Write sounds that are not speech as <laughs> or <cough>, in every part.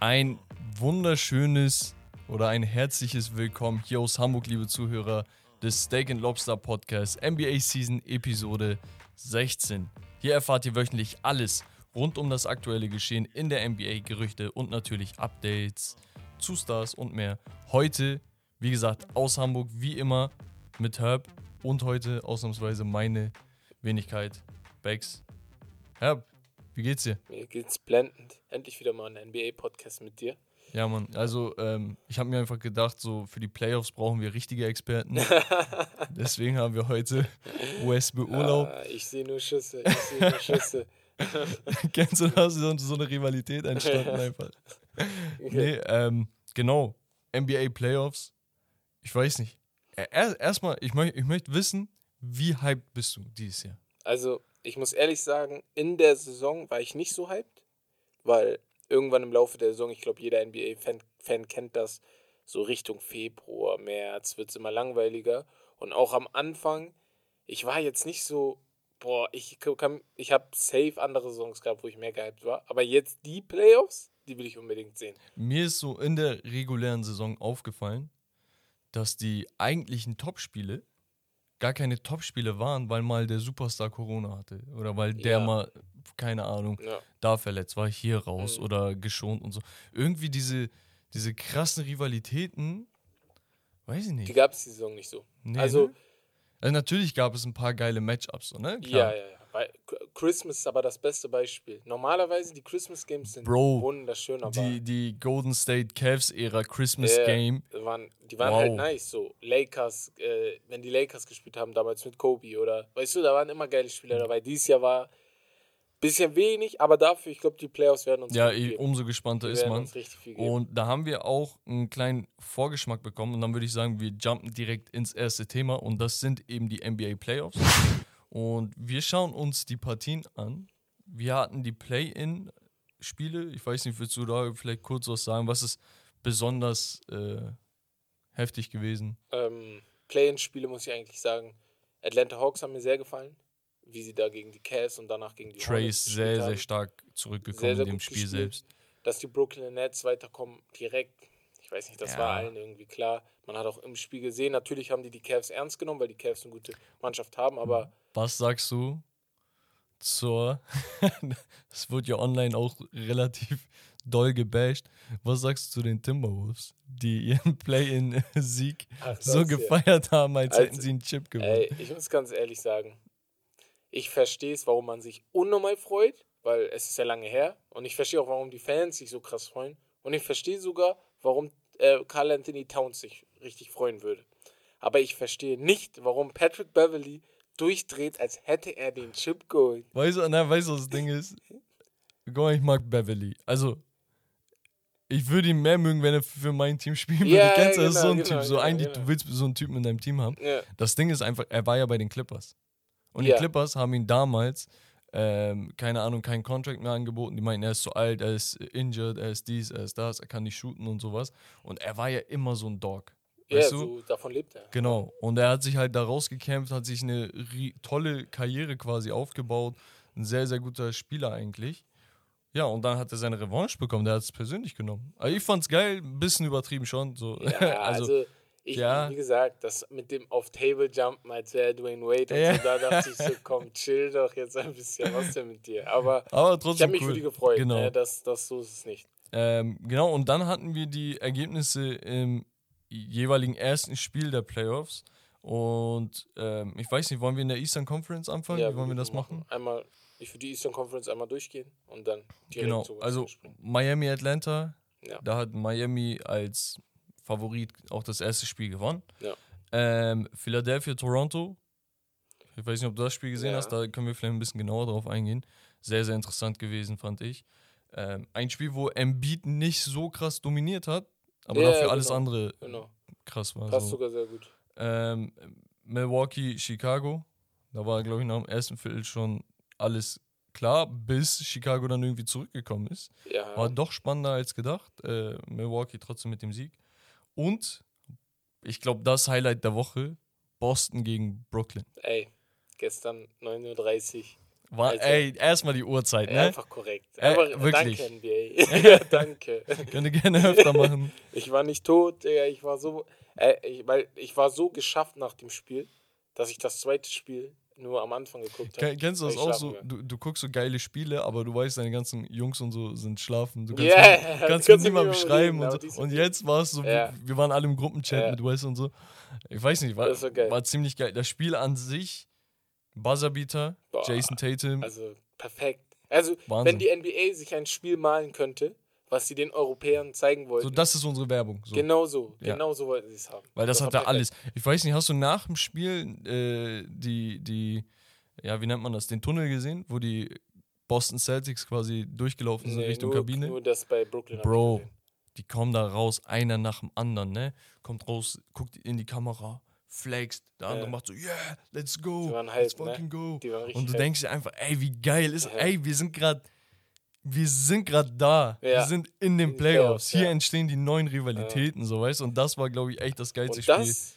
Ein wunderschönes oder ein herzliches Willkommen hier aus Hamburg, liebe Zuhörer des Steak and Lobster Podcast NBA Season Episode 16. Hier erfahrt ihr wöchentlich alles rund um das aktuelle Geschehen in der NBA, Gerüchte und natürlich Updates zu Stars und mehr. Heute, wie gesagt, aus Hamburg, wie immer mit Herb und heute ausnahmsweise meine Wenigkeit, Bex. Herb, wie geht's dir? Mir geht's blendend. Endlich wieder mal ein NBA-Podcast mit dir. Ja, Mann, also ähm, ich habe mir einfach gedacht, so für die Playoffs brauchen wir richtige Experten. <laughs> Deswegen haben wir heute Wes beurlaubt. Ah, ich sehe nur Schüsse, ich sehe nur Schüsse. <laughs> Kennst du das? So, eine Rivalität entstanden einfach. Nee, ähm, genau. NBA Playoffs. Ich weiß nicht. Er- Erstmal, ich, möcht, ich möchte wissen, wie hyped bist du dieses Jahr? Also, ich muss ehrlich sagen, in der Saison war ich nicht so hyped, weil irgendwann im Laufe der Saison, ich glaube, jeder NBA-Fan Fan kennt das, so Richtung Februar, März wird es immer langweiliger. Und auch am Anfang, ich war jetzt nicht so, boah, ich, kann, ich habe safe andere Saisons gehabt, wo ich mehr gehypt war. Aber jetzt die Playoffs, die will ich unbedingt sehen. Mir ist so in der regulären Saison aufgefallen, dass die eigentlichen Topspiele gar keine Topspiele waren, weil mal der Superstar Corona hatte. Oder weil der Ja. mal, keine Ahnung, Ja. da verletzt war, hier raus Mhm. oder geschont und so. Irgendwie diese, diese krassen Rivalitäten, weiß ich Die nicht. gab es die Saison nicht so. Nee, also, ne? also natürlich gab es ein paar geile Matchups, so, ne? Ja, Klar. ja, ja. Weil Christmas ist aber das beste Beispiel. Normalerweise die Christmas Games sind Bro, wunderschön, aber Die, die Golden State Cavs Ära Christmas Ja, Game. waren, die waren Wow. halt nice. So Lakers, äh, wenn die Lakers gespielt haben damals mit Kobe oder weißt du, da waren immer geile Spieler dabei. Dieses Jahr war bisschen wenig, aber dafür, ich glaube, die Playoffs werden uns Ja, viel eh, geben. umso gespannter Die ist man. Und da haben wir auch einen kleinen Vorgeschmack bekommen. Und dann würde ich sagen, wir jumpen direkt ins erste Thema. Und das sind eben die NBA Playoffs. Und wir schauen uns die Partien an. Wir hatten die Play-In-Spiele. Ich weiß nicht, willst du da vielleicht kurz was sagen? Was ist besonders äh, heftig gewesen? ähm, Play-in-Spiele muss ich eigentlich sagen. Atlanta Hawks haben mir sehr gefallen, wie sie da gegen die Cavs und danach gegen die gespielt sehr, sehr haben. stark zurückgekommen Sehr, sehr in dem Spiel gespielt. selbst. dass die Brooklyn Nets weiterkommen, direkt. Ich weiß nicht, das Ja. war allen irgendwie klar. Man hat auch im Spiel gesehen, natürlich haben die die Cavs ernst genommen, weil die Cavs eine gute Mannschaft haben, aber Was sagst du zur. <laughs> Es wird ja online auch relativ doll gebasht. Was sagst du zu den Timberwolves, die ihren <laughs> Play-In-Sieg so gefeiert haben, als Also, hätten sie einen Chip gewonnen? ey, ich muss ganz ehrlich sagen, ich verstehe es, warum man sich unnormal freut, weil es ist ja lange her. Und ich verstehe auch, warum die Fans sich so krass freuen. Und ich verstehe sogar, warum äh, Carl Anthony Towns sich richtig freuen würde. Aber ich verstehe nicht, warum Patrick Beverly durchdreht, als hätte er den Chip geholt. Weißt du, na, weißt du, was das Ding ist? Guck ich mag Beverly. Also, ich würde ihn mehr mögen, wenn er für mein Team spielen würde. Ja, Kennst du, das ist so genau, ein genau, Typ. So genau, eigentlich, genau. du willst so einen Typen in deinem Team haben. Ja. Das Ding ist einfach, er war ja bei den Clippers. Und Ja. die Clippers haben ihn damals, ähm, keine Ahnung, keinen Contract mehr angeboten. Die meinten, er ist zu alt, er ist injured, er ist dies, er ist das, er kann nicht shooten und sowas. Und er war ja immer so ein Dog. Ja, Weißt du? so davon lebt er. Genau. Und er hat sich halt da rausgekämpft, hat sich eine tolle Karriere quasi aufgebaut. Ein sehr, sehr guter Spieler eigentlich. Ja, und dann hat er seine Revanche bekommen. Der hat es persönlich genommen. Aber ich fand's geil, ein bisschen übertrieben schon. So. Ja, <laughs> also, also, ich, ja. wie gesagt, das mit dem auf Table jumpen, als wäre Dwayne Wade und Ja. so, da dachte ich so, <laughs> komm, chill doch jetzt ein bisschen, was denn mit dir? Aber aber ich trotzdem habe mich cool. für die gefreut, Genau. ne? das, das so ist es nicht. Ähm, genau, und dann hatten wir die Ergebnisse im jeweiligen ersten Spiel der Playoffs. Und ähm, ich weiß nicht, wollen wir in der Eastern Conference anfangen? Wie wollen wir das machen? Einmal, ich würde die Eastern Conference einmal durchgehen und dann direkt Genau, zu also. Miami, Atlanta, Ja. da hat Miami als Favorit auch das erste Spiel gewonnen. Ja. Ähm, Philadelphia, Toronto, ich weiß nicht, ob du das Spiel gesehen Ja. hast, da können wir vielleicht ein bisschen genauer drauf eingehen. Sehr, sehr interessant gewesen, fand ich. Ähm, ein Spiel, wo Embiid nicht so krass dominiert hat, aber Ja, dafür alles genau. andere Genau, krass war. passt so. sogar sehr gut. Ähm, Milwaukee, Chicago. Da war, glaube ich, nach dem ersten Viertel schon alles klar, bis Chicago dann irgendwie zurückgekommen ist. Ja, War doch spannender als gedacht. Äh, Milwaukee trotzdem mit dem Sieg. Und ich glaube, das Highlight der Woche: Boston gegen Brooklyn. ey, gestern 9.30 Uhr. War, Alter. ey, erstmal die Uhrzeit, ne? Einfach korrekt. Äh, Einfach, wirklich. Danke, NBA. <laughs> <laughs> ja, danke. Könnt ihr gerne öfter machen. <laughs> Ich war nicht tot, Digga. Ich war so, äh, ich, weil ich war so geschafft nach dem Spiel, dass ich das zweite Spiel nur am Anfang geguckt habe. Ken- Kennst du das auch so? Du, du guckst so geile Spiele, aber du weißt, deine ganzen Jungs und so sind schlafen. Du kannst, Yeah, <laughs> mit, kannst mit niemandem schreiben reden, und so. Und jetzt war es so, Ja. wir, wir waren alle im Gruppenchat Ja. mit Wes und so. Ich weiß nicht, war, so war ziemlich geil. Das Spiel an sich, Buzzerbeater, Boah, Jason Tatum, Also perfekt. Also, Wahnsinn. wenn die NBA sich ein Spiel malen könnte, was sie den Europäern zeigen wollten, so das ist unsere Werbung. So. genau so, Ja. genau so wollten sie es haben. Weil das, war hat er perfekt. alles. Ich weiß nicht, hast du nach dem Spiel äh, die, die, ja, wie nennt man das, den Tunnel gesehen, wo die Boston Celtics quasi durchgelaufen sind Nee, Richtung nur, Kabine? Nur das bei Brooklyn. Bro, die kommen da raus, einer nach dem anderen, ne? Kommt raus, guckt in die Kamera, flext, der andere Ja. macht so, yeah, let's go, Die waren let's hyped, ne? fucking go. Waren richtig Und du hyped. denkst dir einfach, ey, wie geil ist, <laughs> Ja. ey, wir sind gerade, wir sind gerade da, wir Ja. sind in den Playoffs, hier ja. entstehen die neuen Rivalitäten, so, weißt du? Und das war, glaube ich, echt das geilste Und Spiel. das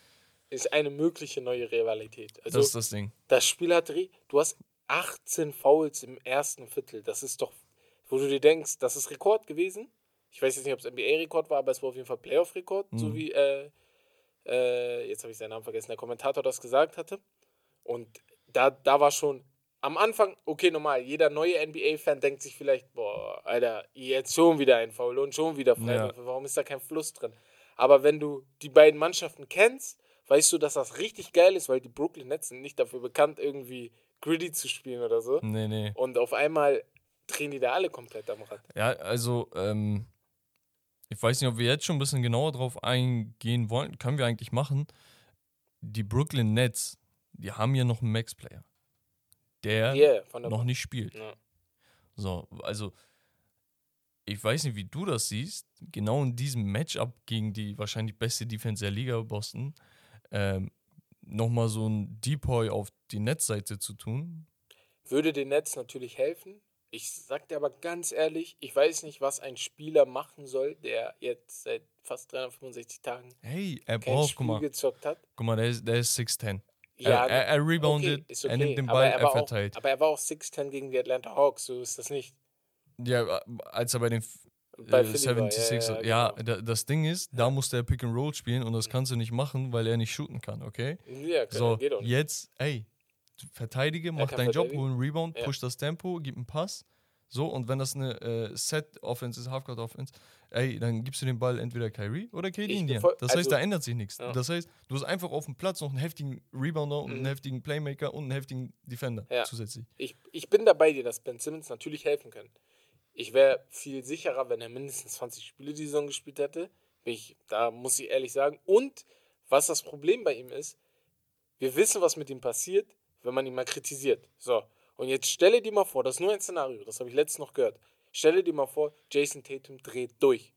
ist eine mögliche neue Rivalität. Also, das ist das Ding. das Spiel hat, du hast 18 Fouls im ersten Viertel. Das ist doch, wo du dir denkst, das ist Rekord gewesen. Ich weiß jetzt nicht, ob es NBA-Rekord war, aber es war auf jeden Fall Playoff-Rekord, so Mhm. wie, äh, äh, jetzt habe ich seinen Namen vergessen, der Kommentator das gesagt hatte. Und da, da war schon am Anfang, okay, normal, jeder neue NBA-Fan denkt sich vielleicht, boah, Alter, jetzt schon wieder ein Foul und schon wieder Freiwürfe, warum ist da kein Fluss drin? Aber wenn du die beiden Mannschaften kennst, weißt du, dass das richtig geil ist, weil die Brooklyn Nets sind nicht dafür bekannt, irgendwie gritty zu spielen oder so. Nee, nee. Und auf einmal drehen die da alle komplett am Rad. Ja, also, ähm, ich weiß nicht, ob wir jetzt schon ein bisschen genauer drauf eingehen wollen. Können wir eigentlich machen. Die Brooklyn Nets, die haben ja noch einen Max-Player, der Yeah, noch nicht spielt. Ja. So, also, ich weiß nicht, wie du das siehst. Genau in diesem Matchup gegen die wahrscheinlich beste Defense der Liga, Boston, ähm, nochmal so ein Depoy auf die Netzseite zu tun. Würde den Nets natürlich helfen. Ich sag dir aber ganz ehrlich, ich weiß nicht, was ein Spieler machen soll, der jetzt seit fast 365 Tagen Hey, er braucht, guck Spiel mal, gezockt hat. guck mal, der ist, der ist 6'10. Ja, er, er, er reboundet, okay, ist er okay, nimmt den aber Ball, er er war verteilt. Auch, aber er war auch 6'10 gegen die Atlanta Hawks, so ist das nicht. Ja, als er bei den Bei äh, Philly war, 76 ja, ja, ja, genau. da, das Ding ist, da musste er Pick and Roll spielen und das kannst du nicht machen, weil er nicht shooten kann, okay? Ja, So, geht auch nicht. jetzt, ey, verteidige, mach deinen Job, hol einen Rebound, Ja. push das Tempo, gib einen Pass. So, und wenn das eine äh, Set-Offense ist, Halfcourt-Offense, ey, dann gibst du den Ball entweder Kyrie oder KD in dir. voll- Das heißt, also- da ändert sich nichts. Ja. Das heißt, du hast einfach auf dem Platz noch einen heftigen Rebounder und einen Mhm. heftigen Playmaker und einen heftigen Defender Ja. zusätzlich. Ich, ich bin dabei dir, dass Ben Simmons natürlich helfen kann. Ich wäre viel sicherer, wenn er mindestens 20 Spiele die Saison gespielt hätte. Ich, da muss ich ehrlich sagen. Und was das Problem bei ihm ist, wir wissen, was mit ihm passiert, wenn man ihn mal kritisiert. So, und jetzt stelle dir mal vor, das ist nur ein Szenario, das habe ich letztens noch gehört. Stelle dir mal vor, Jason Tatum dreht durch.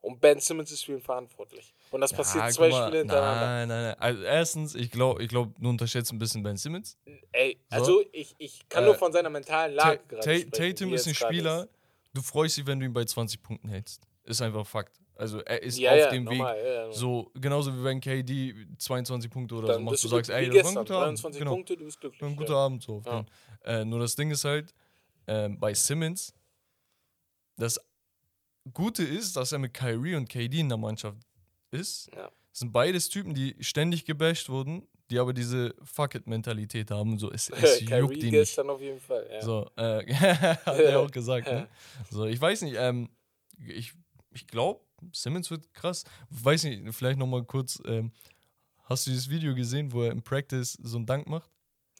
Und Ben Simmons ist für ihn verantwortlich. Und das passiert Ja, zwei guck mal, Spiele hintereinander. Nein, nein, nein. Also erstens, ich glaube, ich glaub, du unterschätzt ein bisschen Ben Simmons. Ey, So. also ich, ich kann Äh, nur von seiner mentalen Ta Lage gerade Ta sprechen, Tatum ist ein gerade Spieler, ist. du freust dich, wenn du ihn bei 20 Punkten hältst. Ist einfach Fakt. Also er ist Ja, auf ja, dem normal, Weg. ja. So, genauso wie wenn KD 22 Punkte oder so Dann macht, bist du sagst, ey, das war ein gestern, guter Abend. 23 Genau. Punkte, du bist glücklich. Ein guter. Abend so. Äh, nur das Ding ist halt, ähm, bei Simmons, das Gute ist, dass er mit Kyrie und KD in der Mannschaft ist. Das sind beides Typen, die ständig gebasht wurden, die aber diese Fuck-it-Mentalität haben. So, es, es <laughs> juckt die nicht. gestern auf jeden Fall. So, äh, <laughs> hat er auch gesagt, ne? <laughs> So, ich weiß nicht, ähm, ich, ich glaube, Simmons wird krass. Weiß nicht, vielleicht nochmal kurz, ähm, hast du dieses Video gesehen, wo er im Practice so einen Dank macht?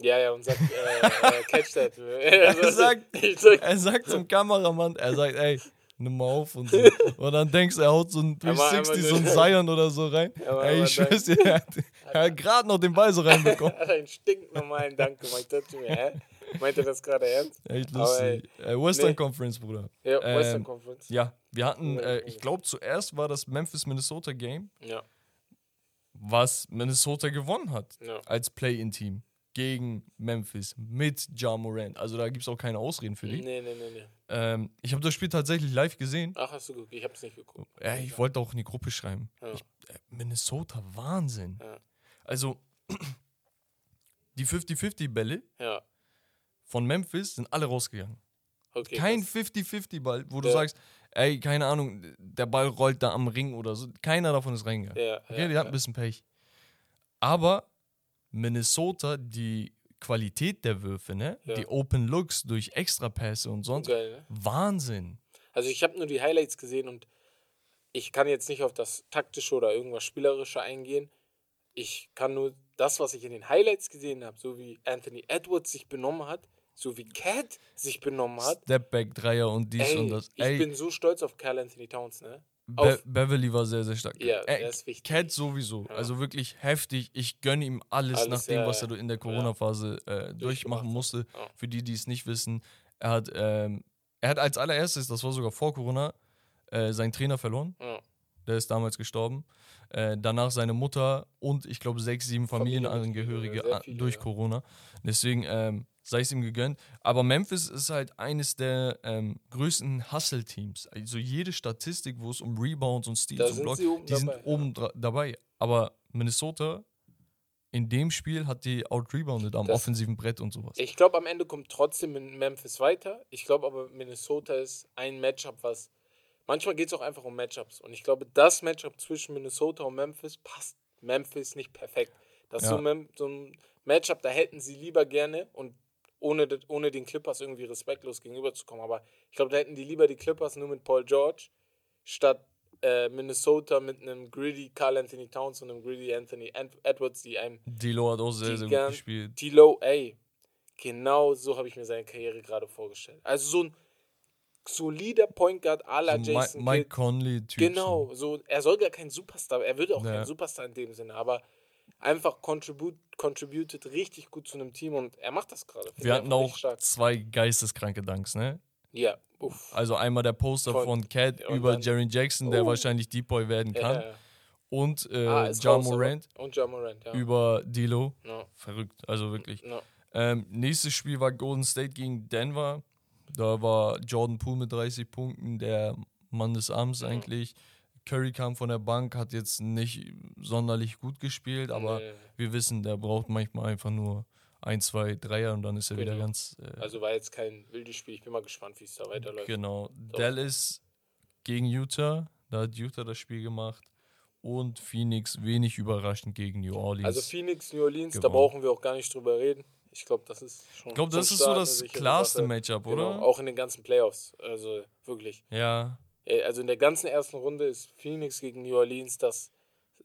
ja, ja, und sagt, äh, äh, catch that. <laughs> <laughs> Er sagt, <laughs> ich sag, er sagt zum Kameramann, er sagt, ey, nimm mal auf und so. Und dann denkst du, er haut so ein Einmal- 360, einmal so ein Zion oder so rein. Einmal- Ey, ich schwör's dir, er hat, er hat gerade noch den Ball so reinbekommen. hat einen stinknormalen Dank gemacht. Dachte mir, hä? Meint er das gerade ernst? <laughs> Echt Aber lustig. Äh, Western nee. Conference, Bruder. Ja, Western Ähm, Conference. Ja, wir hatten, äh, ich glaube, zuerst war das Memphis-Minnesota-Game, Ja, was Minnesota gewonnen hat ja. als Play-In-Team gegen Memphis mit Ja Morant. Also da gibt es auch keine Ausreden für die. Nee, nee, nee, nee. Ähm, ich habe das Spiel tatsächlich live gesehen. Ach, hast du geguckt? Ich hab's nicht geguckt. Ja, ich wollte auch in die Gruppe schreiben. Ja. Ich, äh, Minnesota, Wahnsinn. Ja. Also, <clears throat> die 50-50-Bälle Ja, von Memphis sind alle rausgegangen. Okay, Kein krass. 50-50-Ball, wo du Ja. sagst, ey, keine Ahnung, der Ball rollt da am Ring oder so. Keiner davon ist reingegangen. Ja, Okay, ja, die hatten ein bisschen Pech. Aber Minnesota, die Qualität der Würfe, ne? Die Open Looks durch Extrapässe und sonst. Geil, ne? Wahnsinn. Also ich habe nur die Highlights gesehen und ich kann jetzt nicht auf das taktische oder irgendwas spielerische eingehen. Ich kann nur das, was ich in den Highlights gesehen habe, so wie Anthony Edwards sich benommen hat, so wie Cat sich benommen hat. Stepback, Dreier und dies Ey, und das. ich Ey, bin so stolz auf Carl Anthony Towns, ne? Be Beverly war sehr, sehr stark. Ja, Ey, der ist wichtig. Cat sowieso. Ja. Also wirklich heftig. Ich gönne ihm alles, Alles, nach dem, ja, was ja. er in der Corona-Phase äh, durchmachen musste. Ja. Für die, die es nicht wissen. Er hat, ähm, er hat als allererstes, das war sogar vor Corona, äh, seinen Trainer verloren. Ja. Der ist damals gestorben. Äh, danach seine Mutter und ich glaube sechs, sieben Familienangehörige viele, durch ja. Corona. Deswegen ähm, sei es ihm gegönnt. Aber Memphis ist halt eines der ähm, größten Hustle-Teams. Also jede Statistik, wo es um Rebounds und Steals und Blocks, die sind dabei, oben dra- dabei. Aber Minnesota in dem Spiel hat die out-rebounded am Das- offensiven Brett und sowas. Ich glaube, am Ende kommt trotzdem Memphis weiter. Ich glaube aber, Minnesota ist ein Matchup, was. Manchmal geht es auch einfach um Matchups. Und ich glaube, das Matchup zwischen Minnesota und Memphis passt Memphis nicht perfekt. Das ist Ja. so, Mem so ein Matchup, da hätten sie lieber gerne und ohne, ohne den Clippers irgendwie respektlos gegenüberzukommen. Aber ich glaube, da hätten die lieber die Clippers nur mit Paul George statt äh, Minnesota mit einem greedy Carl Anthony Towns und einem greedy Anthony Ed- Edwards, die einem Dilo hat auch sehr, sehr gut gespielt. Tilo, ey, genau so habe ich mir seine Karriere gerade vorgestellt. Also so ein solider Point Guard la So Jason Mike Kidd. Conley-Typ. Genau, so, er soll gar kein Superstar, er wird auch Ja. kein Superstar in dem Sinne, aber einfach contribute, contributed richtig gut zu einem Team und er macht das gerade. Wir hatten auch stark. zwei geisteskranke Dunks, ne? Ja, uff. Also einmal der Poster Von- von Cat über dann- Jaren Jackson, der Oh. wahrscheinlich Deep Boy werden kann. ja, ja. Und äh, Ah, aber- Morant Und Ja Morant, ja. über Dilo. ja. Verrückt, also wirklich. ja. Ähm, nächstes Spiel war Golden State gegen Denver. Da war Jordan Poole mit 30 Punkten, der Mann des Abends Mhm. eigentlich. Curry kam von der Bank, hat jetzt nicht sonderlich gut gespielt, aber Nee. wir wissen, der braucht manchmal einfach nur ein, zwei Dreier und dann ist er wieder Genau. ganz. Äh, Also war jetzt kein wildes Spiel, ich bin mal gespannt, wie es da weiterläuft. Genau. Doch. Dallas gegen Utah. Da hat Utah das Spiel gemacht. Und Phoenix wenig überraschend gegen New Orleans. Also Phoenix, New Orleans, da gewonnen. brauchen wir auch gar nicht drüber reden. Ich glaube, das ist schon. ich glaube, das ist so das klarste. Matchup, Genau, oder? auch in den ganzen Playoffs. Also wirklich. Ja. Äh, Also in der ganzen ersten Runde ist Phoenix gegen New Orleans das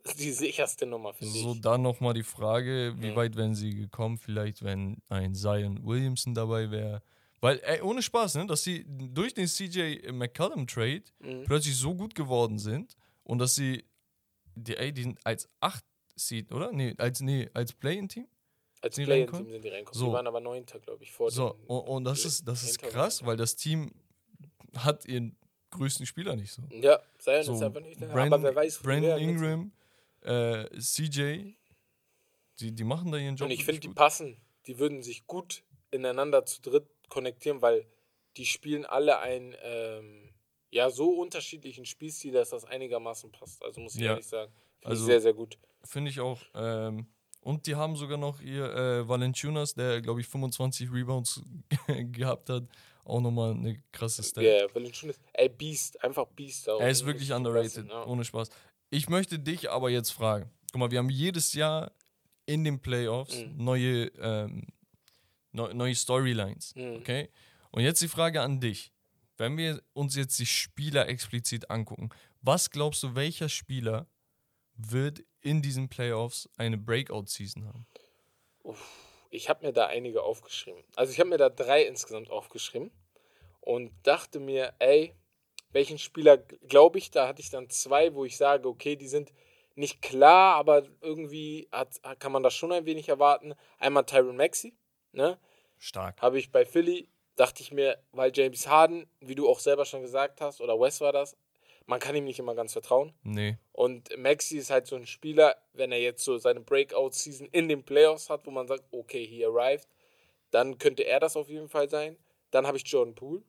<laughs> die sicherste Nummer, finde So, ich. dann nochmal die Frage, wie Ja. weit wären sie gekommen? Vielleicht, wenn ein Zion Williamson dabei wäre. Weil, ey, ohne Spaß, ne, dass sie durch den CJ McCollum-Trade Mhm. plötzlich so gut geworden sind und dass sie, die, ey, die sind als 8 Seed, oder? Nee, als, nee, als Play-In-Team? Als die Play-in-Team reinkommen? sind die reinkommen. So. Die waren aber Neunter, glaube ich, vor So, und, und das ist, das ist krass, weil das Team hat ihren größten Spieler nicht so. Ja, Zion So, ist einfach nicht da. Brandon, aber wer weiß, die Brandon. Ingram, äh, CJ, die, die machen da ihren Job. Und ich finde, die passen. Die würden sich gut ineinander zu dritt konnektieren, weil die spielen alle einen ähm, ja so unterschiedlichen Spielstil, dass das einigermaßen passt. Also muss ich Ja. ehrlich sagen. Finde Also- ich sehr, sehr gut. Finde ich auch. Ähm, und die haben sogar noch ihr äh, Valanciunas, der, glaube ich, 25 Rebounds <laughs> gehabt hat. Auch nochmal eine krasse Stat. Ja, yeah, Valanciunas. Ey, Beast. Einfach Beast. auch. Er ist wirklich Richtig underrated, ja. ohne Spaß. Ich möchte dich aber jetzt fragen. Guck mal, wir haben jedes Jahr in den Playoffs Mhm. neue, ähm, neu- neue Storylines. Mhm. Okay? Und jetzt die Frage an dich. Wenn wir uns jetzt die Spieler explizit angucken, was glaubst du, welcher Spieler wird in diesen Playoffs eine Breakout-Season haben? Ich habe mir da einige aufgeschrieben. Also ich habe mir da drei insgesamt aufgeschrieben und dachte mir, ey, welchen Spieler glaube ich? Da hatte ich dann zwei, wo ich sage, okay, die sind nicht klar, aber irgendwie hat, kann man das schon ein wenig erwarten. Einmal Tyron Maxey, ne? Stark. Habe ich bei Philly, dachte ich mir, weil James Harden, wie du auch selber schon gesagt hast, oder Wes war das, man kann ihm nicht immer ganz vertrauen. Nee. Und Maxi ist halt so ein Spieler, wenn er jetzt so seine Breakout-Season in den Playoffs hat, wo man sagt, okay, he arrived, dann könnte er das auf jeden Fall sein. Dann habe ich Jordan Poole.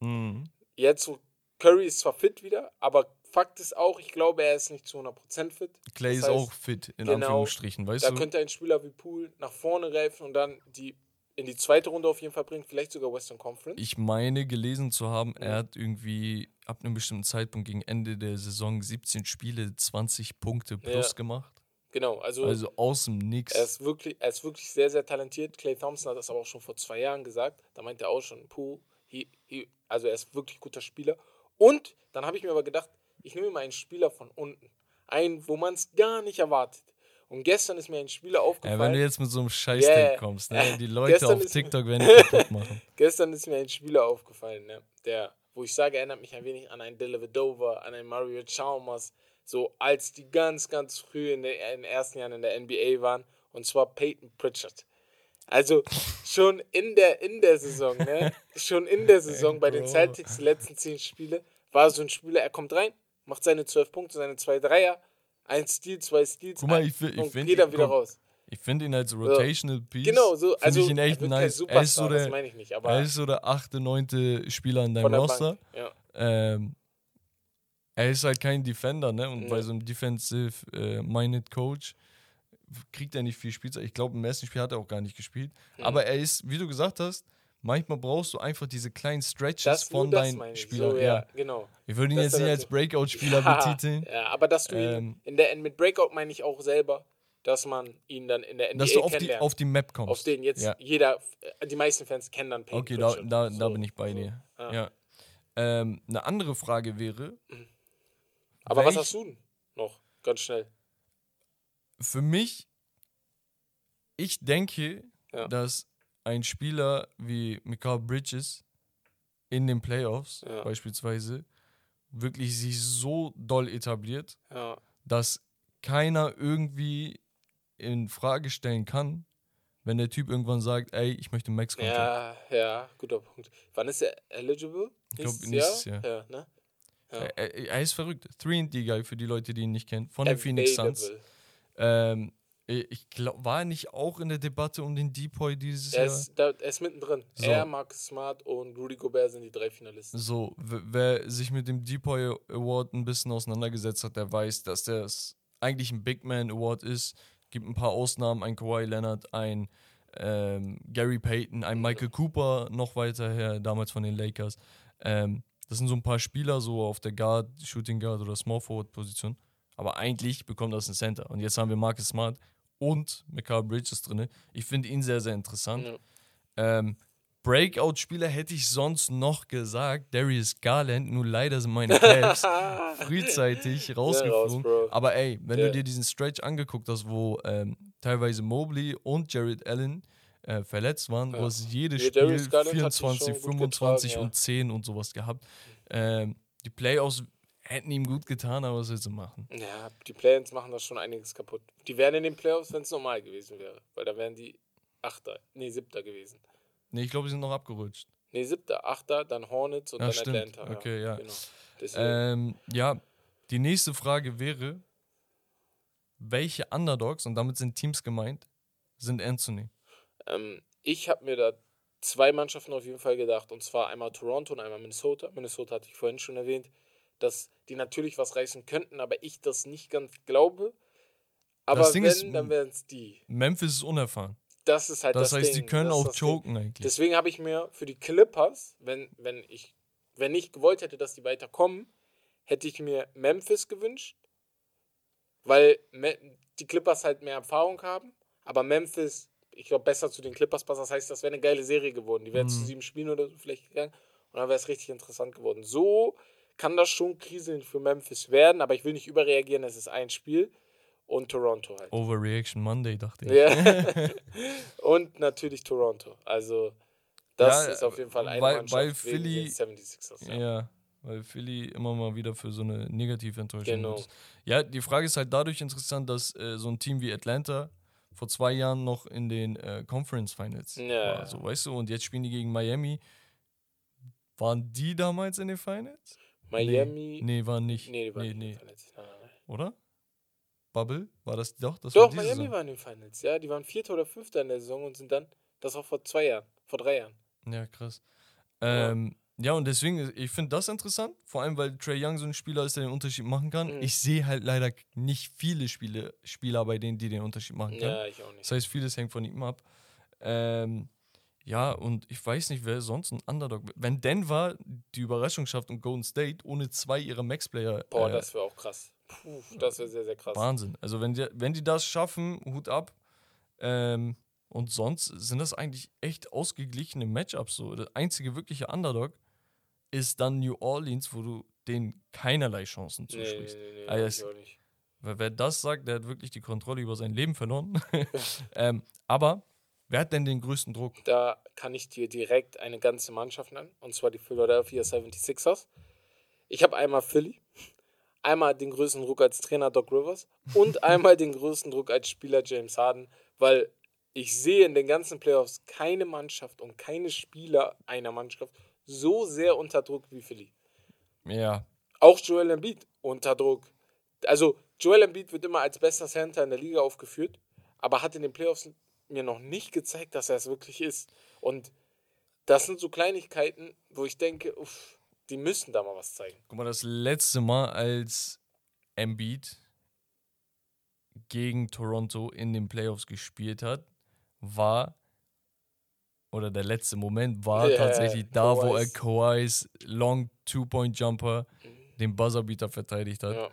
Mhm. Jetzt, so Curry ist zwar fit wieder, aber Fakt ist auch, ich glaube, er ist nicht zu 100% fit. Clay Das ist heißt, auch fit, in genau, Anführungsstrichen, weißt Da du? könnte ein Spieler wie Poole nach vorne greifen und dann die in die zweite Runde auf jeden Fall bringt, vielleicht sogar Western Conference. Ich meine gelesen zu haben, er hat irgendwie ab einem bestimmten Zeitpunkt gegen Ende der Saison 17 Spiele, 20 Punkte plus Ja. gemacht. genau, also, Also aus dem Nix. er, ist wirklich, er ist wirklich sehr, sehr talentiert. Clay Thompson hat das aber auch schon vor zwei Jahren gesagt. Da meinte er auch schon, puh, he, he, also er ist wirklich guter Spieler. Und dann habe ich mir aber gedacht, ich nehme mal einen Spieler von unten. Einen, wo man es gar nicht erwartet. Und gestern ist mir ein Spieler Ja, aufgefallen. wenn du jetzt mit so einem Scheiß-Take Yeah. kommst, ne? die <laughs> Leute auf TikTok werden dich kaputt machen. <laughs> Gestern ist mir ein Spieler aufgefallen, ne? der, wo ich sage, erinnert mich ein wenig an einen Delavedova, an einen Mario Chalmers, so als die ganz, ganz früh in, der, in den ersten Jahren in der NBA waren, und zwar Peyton Pritchard. Also <laughs> schon in der, in der Saison, ne? schon in der Saison bei den. Celtics, die letzten zehn Spiele, war so ein Spieler, er kommt rein, macht seine zwölf Punkte, seine zwei Dreier, ein Steal, zwei Steals, Guck mal, ich ich und find geht ihn- dann wieder raus. Ich finde ihn als Rotational Piece. Genau, so, also ich ihn echt er kein nice. Er ist so Superstar, das der, meine ich nicht, aber er ist so der achte, neunte Spieler in deinem der Roster. Ja. Ähm, er ist halt kein Defender, ne? Und Ja. bei so einem Defensive-Minded Coach kriegt er nicht viel Spielzeit. Ich glaube, im ersten Spiel hat er auch gar nicht gespielt. Mhm. Aber er ist, wie du gesagt hast, manchmal brauchst du einfach diese kleinen Stretches Das, von deinen ich. Spielern. So, ja. ja, genau. Wir würden ihn Das jetzt nicht als Breakout-Spieler <laughs> Ja, betiteln. Ja, aber dass du ihn Ähm, in der mit Breakout meine ich auch selber, dass man ihn dann in der NBA Dass du auf die, auf die Map kommst. auf den jetzt Ja. jeder, äh, die meisten Fans kennen dann Peyton Okay, da, Pritchard. da, da So, bin ich bei dir. Ja. Ja. Ähm, eine andere Frage wäre, Aber was hast du denn noch? Ganz schnell. für mich, ich denke, dass ein Spieler wie Michael Bridges in den Playoffs Ja. beispielsweise wirklich sich so doll etabliert, Ja. dass keiner irgendwie in Frage stellen kann, wenn der Typ irgendwann sagt, ey, ich möchte Max Contract. ja, ja, guter Punkt. Wann ist er eligible? Ich glaub, nächstes Jahr. Ja, ne? Ja. Er, er, ist verrückt. 3D-Guy für die Leute, die ihn nicht kennen. Von den Phoenix Suns. Ähm, ich glaube, war er nicht auch in der Debatte um den Depoy dieses Er Jahr? ist, da, er ist mittendrin. So. Er, Marcus Smart und Rudy Gobert sind die drei Finalisten. So, wer sich mit dem Depoy Award ein bisschen auseinandergesetzt hat, der weiß, dass das eigentlich ein Big Man Award ist. Gibt ein paar Ausnahmen, ein Kawhi Leonard, ein ähm, Gary Payton, ein Michael Cooper noch weiter her, damals von den Lakers. Ähm, das sind so ein paar Spieler so auf der Guard, Shooting Guard oder Small Forward Position. Aber eigentlich bekommt das ein Center. Und jetzt haben wir Marcus Smart und Michael Bridges drin. Ich finde ihn sehr, sehr interessant. Ja. Ähm, Breakout-Spieler hätte ich sonst noch gesagt. Darius Garland, nur leider sind meine Cavs <laughs> frühzeitig rausgeflogen. Bro. Aber ey, wenn Ja. du dir diesen Stretch angeguckt hast, wo ähm, teilweise Mobley und Jared Allen äh, verletzt waren, Ja. wo es jedes Ja, Spiel Darius Garland hat sich 24, schon gut 25 getragen, und 10 und sowas gehabt. Ähm, die Playoffs hätten ihm gut getan, aber was willst du machen? Ja, die Play-ins machen das schon einiges kaputt. Die wären in den Playoffs, wenn es normal gewesen wäre. Weil da wären die Achter, nee, Siebter gewesen. Nee, ich glaube, sie sind noch abgerutscht. Nee, Siebter, Achter, dann Hornets und Ja, dann stimmt. Atlanta. Okay, ja. Genau. Deswegen, Ähm, ja, die nächste Frage wäre, welche Underdogs, und damit sind Teams gemeint, sind Anthony? ähm, ich habe mir da zwei Mannschaften auf jeden Fall gedacht. Und zwar einmal Toronto und einmal Minnesota. Minnesota hatte ich vorhin schon erwähnt, dass die natürlich was reißen könnten, aber ich das nicht ganz glaube. Aber Das Ding wenn, ist, dann wären es die. Memphis ist unerfahren. Das ist halt Das, das, heißt, Ding. die können das auch das Ding. choken eigentlich. Deswegen habe ich mir für die Clippers, wenn, wenn ich wenn ich gewollt hätte, dass die weiterkommen, hätte ich mir Memphis gewünscht, weil die Clippers halt mehr Erfahrung haben, aber Memphis, ich glaube, besser zu den Clippers passt. Das heißt, das wäre eine geile Serie geworden. Die wären Mhm. zu sieben Spielen oder so vielleicht gegangen und dann wäre es richtig interessant geworden. So kann das schon kriseln für Memphis werden, aber ich will nicht überreagieren, es ist ein Spiel und Toronto halt. Overreaction Monday, dachte ich. Ja. <laughs> <laughs> und natürlich Toronto. Also, das Ja, ist auf jeden Fall eine weil- Mannschaft weil wegen Philly- den 76ers. Ja. Ja. weil Philly immer mal wieder für so eine Negativenttäuschung Genau. ist. Ja, die Frage ist halt dadurch interessant, dass äh, so ein Team wie Atlanta vor zwei Jahren noch in den äh, Conference Finals Ja. war, so, weißt du, und jetzt spielen die gegen Miami. Waren die damals in den Finals? Miami. Nee, waren nicht. Nee, die waren nee, nee. Nein, nein, nein. Oder? Bubble? War das doch? Das Doch, war Miami Saison. war in den Finals. Ja, die waren Vierter oder Fünfter in der Saison und sind dann, das auch vor zwei Jahren, vor drei Jahren. Ja, krass. Ähm, ja, und deswegen, ich finde das interessant, vor allem weil Trey Young so ein Spieler ist, der den Unterschied machen kann. Mhm. Ich sehe halt leider nicht viele Spiele, Spieler bei denen, die den Unterschied machen können. Ja, ich auch nicht. Das heißt, vieles hängt von ihm ab. Ähm, Ja, und ich weiß nicht, wer sonst ein Underdog. Wenn Denver die Überraschung schafft und Golden State ohne zwei ihrer Max-Player. Boah, äh, das wäre auch krass. Puh, das wäre sehr, sehr krass. Wahnsinn. Also, wenn die, wenn die das schaffen, Hut ab. Ähm, und sonst sind das eigentlich echt ausgeglichene Matchups. So. Der einzige wirkliche Underdog ist dann New Orleans, wo du denen keinerlei Chancen Nee, nee, zusprichst. nee, nee, nicht. Weil wer das sagt, der hat wirklich die Kontrolle über sein Leben verloren. <laughs> <laughs> ähm, aber wer hat denn den größten Druck? Da kann ich dir direkt eine ganze Mannschaft nennen, und zwar die Philadelphia 76ers. Ich habe einmal Philly, einmal den größten Druck als Trainer Doc Rivers und <laughs> einmal den größten Druck als Spieler James Harden, weil ich sehe in den ganzen Playoffs keine Mannschaft und keine Spieler einer Mannschaft so sehr unter Druck wie Philly. Ja, Auch Joel Embiid unter Druck. Also Joel Embiid wird immer als bester Center in der Liga aufgeführt, aber hat in den Playoffs mir noch nicht gezeigt, dass er es wirklich ist. Und das sind so Kleinigkeiten, wo ich denke, uff, die müssen da mal was zeigen. guck mal, das letzte Mal, als Embiid gegen Toronto in den Playoffs gespielt hat, war, oder der letzte Moment war Ja, tatsächlich da, wo er Kawhis. Kawhis Long Two-Point-Jumper, den Buzzerbeater verteidigt hat. Ja.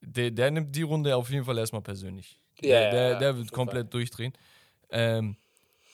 Der, der nimmt die Runde auf jeden Fall erstmal persönlich. Ja, der, der, der wird komplett Fall. durchdrehen. Ähm,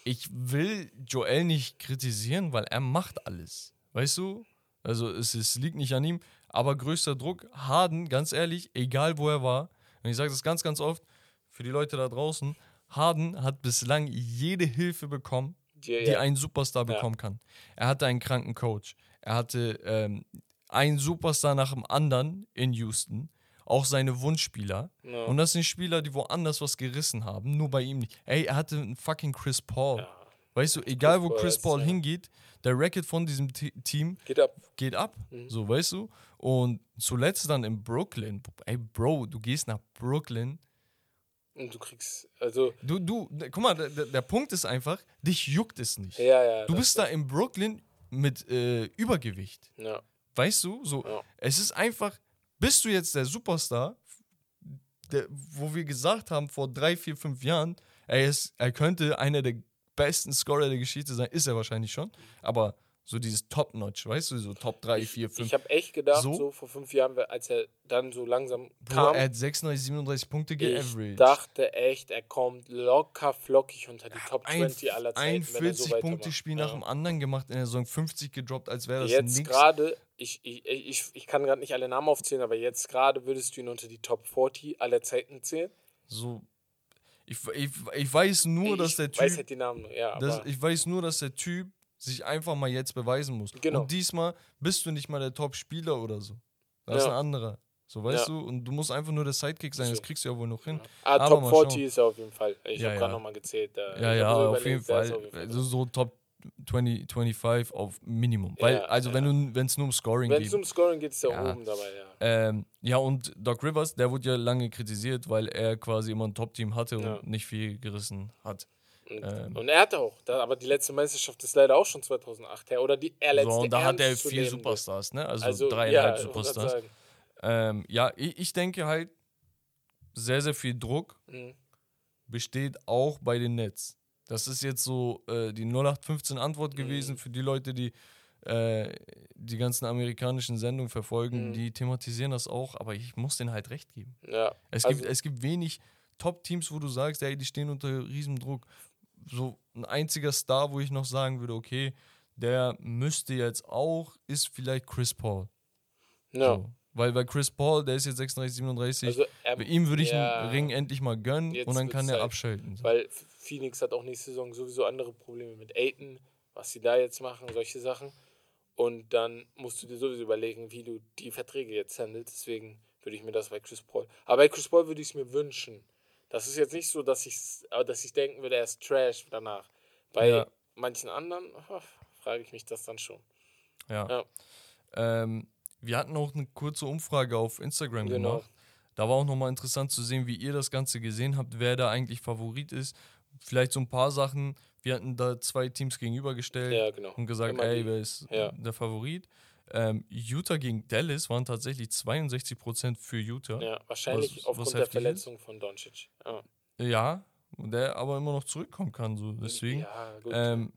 ich will Joel nicht kritisieren, weil er macht alles. Weißt du? Also es, es liegt nicht an ihm, aber größter Druck, Harden, ganz ehrlich, egal wo er war, und ich sage das ganz, ganz oft für die Leute da draußen, Harden hat bislang jede Hilfe bekommen, Die, die ja. ein Superstar Ja. bekommen kann. Er hatte einen kranken Coach. Er hatte ähm, einen Superstar nach dem anderen in Houston. Auch seine Wunschspieler. Ja. Und das sind Spieler, die woanders was gerissen haben, nur bei ihm nicht. Ey, er hatte einen fucking Chris Paul. Ja. Weißt du, egal wo Paul Chris ist, Paul ja. hingeht, der Racket von diesem T Team Geht ab. geht ab. Mhm. So, weißt du? Und zuletzt dann in Brooklyn. Ey, Bro, du gehst nach Brooklyn. Und du kriegst, also, Du, du, guck mal, der, der- Punkt ist einfach, dich juckt es nicht. ja, ja. Du bist da in Brooklyn mit äh, Übergewicht. Ja. Weißt du? So, Ja. es ist einfach, bist du jetzt der Superstar, der, wo wir gesagt haben vor drei, vier, fünf Jahren, er, ist, er könnte einer der besten Scorer der Geschichte sein, ist er wahrscheinlich schon. Aber so dieses Top-Notch, weißt du, so Top 3, 4, 5. Ich habe echt gedacht, So? so? vor fünf Jahren, als er dann so langsam Bro, kam, er hat 36, 37 Punkte ich geaveraged. dachte echt, er kommt locker flockig unter die Top Ein, 20 aller Zeiten, ein wenn er so 40 weitermacht. Punkte Spiel Ja. nach dem anderen gemacht in der Saison, 50 gedroppt, als wäre das Jetzt nix. gerade, ich, ich, ich, ich kann gerade nicht alle Namen aufzählen, aber jetzt gerade würdest du ihn unter die Top 40 aller Zeiten zählen. So, ich, ich, ich weiß nur, dass ich der Typ weiß halt die Namen ja, aber Das, ich weiß nur, dass der Typ sich einfach mal jetzt beweisen muss. Genau. Und diesmal bist du nicht mal der Top-Spieler oder so. Das ist Ja. ein anderer. So, weißt Ja. du? Und du musst einfach nur der Sidekick sein. Das kriegst du ja wohl noch hin. ah, aber Top mal 40 schauen. ist er auf jeden Fall. Ich Ja, habe ja. gerade nochmal gezählt. äh, Ja, ich ja, auf jeden ist Fall. auf jeden Fall Also so Top 20, 25 auf Minimum. Weil, Ja, also wenn du wenn es nur um Scoring Wenn geht. es um Scoring geht, ist er Ja. oben dabei, ja. Ähm, ja, und Doc Rivers, der wurde ja lange kritisiert, weil er quasi immer ein Top-Team hatte Ja. und nicht viel gerissen hat. Und, Ähm. und er hatte auch, da, aber die letzte Meisterschaft ist leider auch schon 2008 her. Oder die er letzte So, und da hat er vier. Superstars, ne? Also, Also, dreieinhalb ja, Superstars. Ähm, ja, ich, ich denke halt, sehr, sehr viel Druck Mhm. besteht auch bei den Nets. Das ist jetzt so äh, die 0815 Mhm. Antwort gewesen für die Leute, die äh, die ganzen amerikanischen Sendungen verfolgen. Mhm. Die thematisieren das auch, aber ich muss denen halt recht geben. Ja, Es, also, gibt, es gibt wenig Top-Teams, wo du sagst, ey, die stehen unter riesem Druck. So ein einziger Star, wo ich noch sagen würde, okay, der müsste jetzt auch, ist vielleicht Chris Paul. ja. So. Weil bei Chris Paul, der ist jetzt 36, 37, Also, bei ihm würde ich ja, einen Ring endlich mal gönnen und dann kann er Zeit. abschalten. So. Weil Phoenix hat auch nächste Saison sowieso andere Probleme mit Aiton, was sie da jetzt machen, solche Sachen. Und dann musst du dir sowieso überlegen, wie du die Verträge jetzt handelst. Deswegen würde ich mir das bei Chris Paul. Aber bei Chris Paul würde ich es mir wünschen. Das ist jetzt nicht so, dass ich, dass ich denken würde, er ist Trash danach. Bei Ja. manchen anderen ah, frage ich mich das dann schon. Ja. Ja. Ähm, wir hatten auch eine kurze Umfrage auf Instagram Genau. gemacht. Da war auch nochmal interessant zu sehen, wie ihr das Ganze gesehen habt, wer da eigentlich Favorit ist. Vielleicht so ein paar Sachen. Wir hatten da zwei Teams gegenübergestellt Ja, genau. und gesagt, Immer ey, wer ist ja. der Favorit? Ähm, Utah gegen Dallas waren tatsächlich 62% für Utah. Ja, wahrscheinlich Was- aufgrund was der heftig ist. Verletzung von Doncic. Ja, Ja, der aber immer noch zurückkommen kann, so deswegen. Ja, gut. Ähm,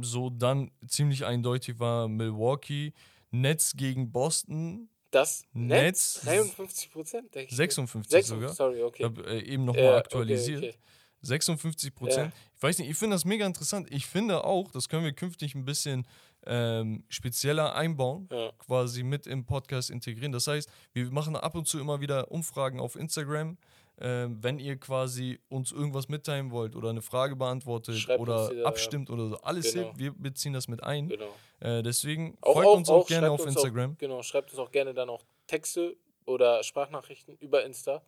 so dann ziemlich eindeutig war Milwaukee, Nets gegen Boston, Das Netz- Netz 53 Prozent, denke ich. 56 sogar. Sorry, Ich okay. habe äh, eben nochmal Ja, aktualisiert. Okay, okay. 56 Prozent. Ich weiß nicht, ich finde das mega interessant. Ich finde auch, das können wir künftig ein bisschen ähm, spezieller einbauen, Ja. quasi mit im Podcast integrieren. Das heißt, wir machen ab und zu immer wieder Umfragen auf Instagram. Ähm, wenn ihr quasi uns irgendwas mitteilen wollt oder eine Frage beantwortet Schreibt oder wieder, abstimmt oder so, alles Genau. hilft, wir beziehen das mit ein. Genau. Äh, deswegen Auch, folgt auch, uns auch, gerne schreibt auf Instagram. Auch, genau, schreibt uns auch gerne dann auch Texte oder Sprachnachrichten über Insta.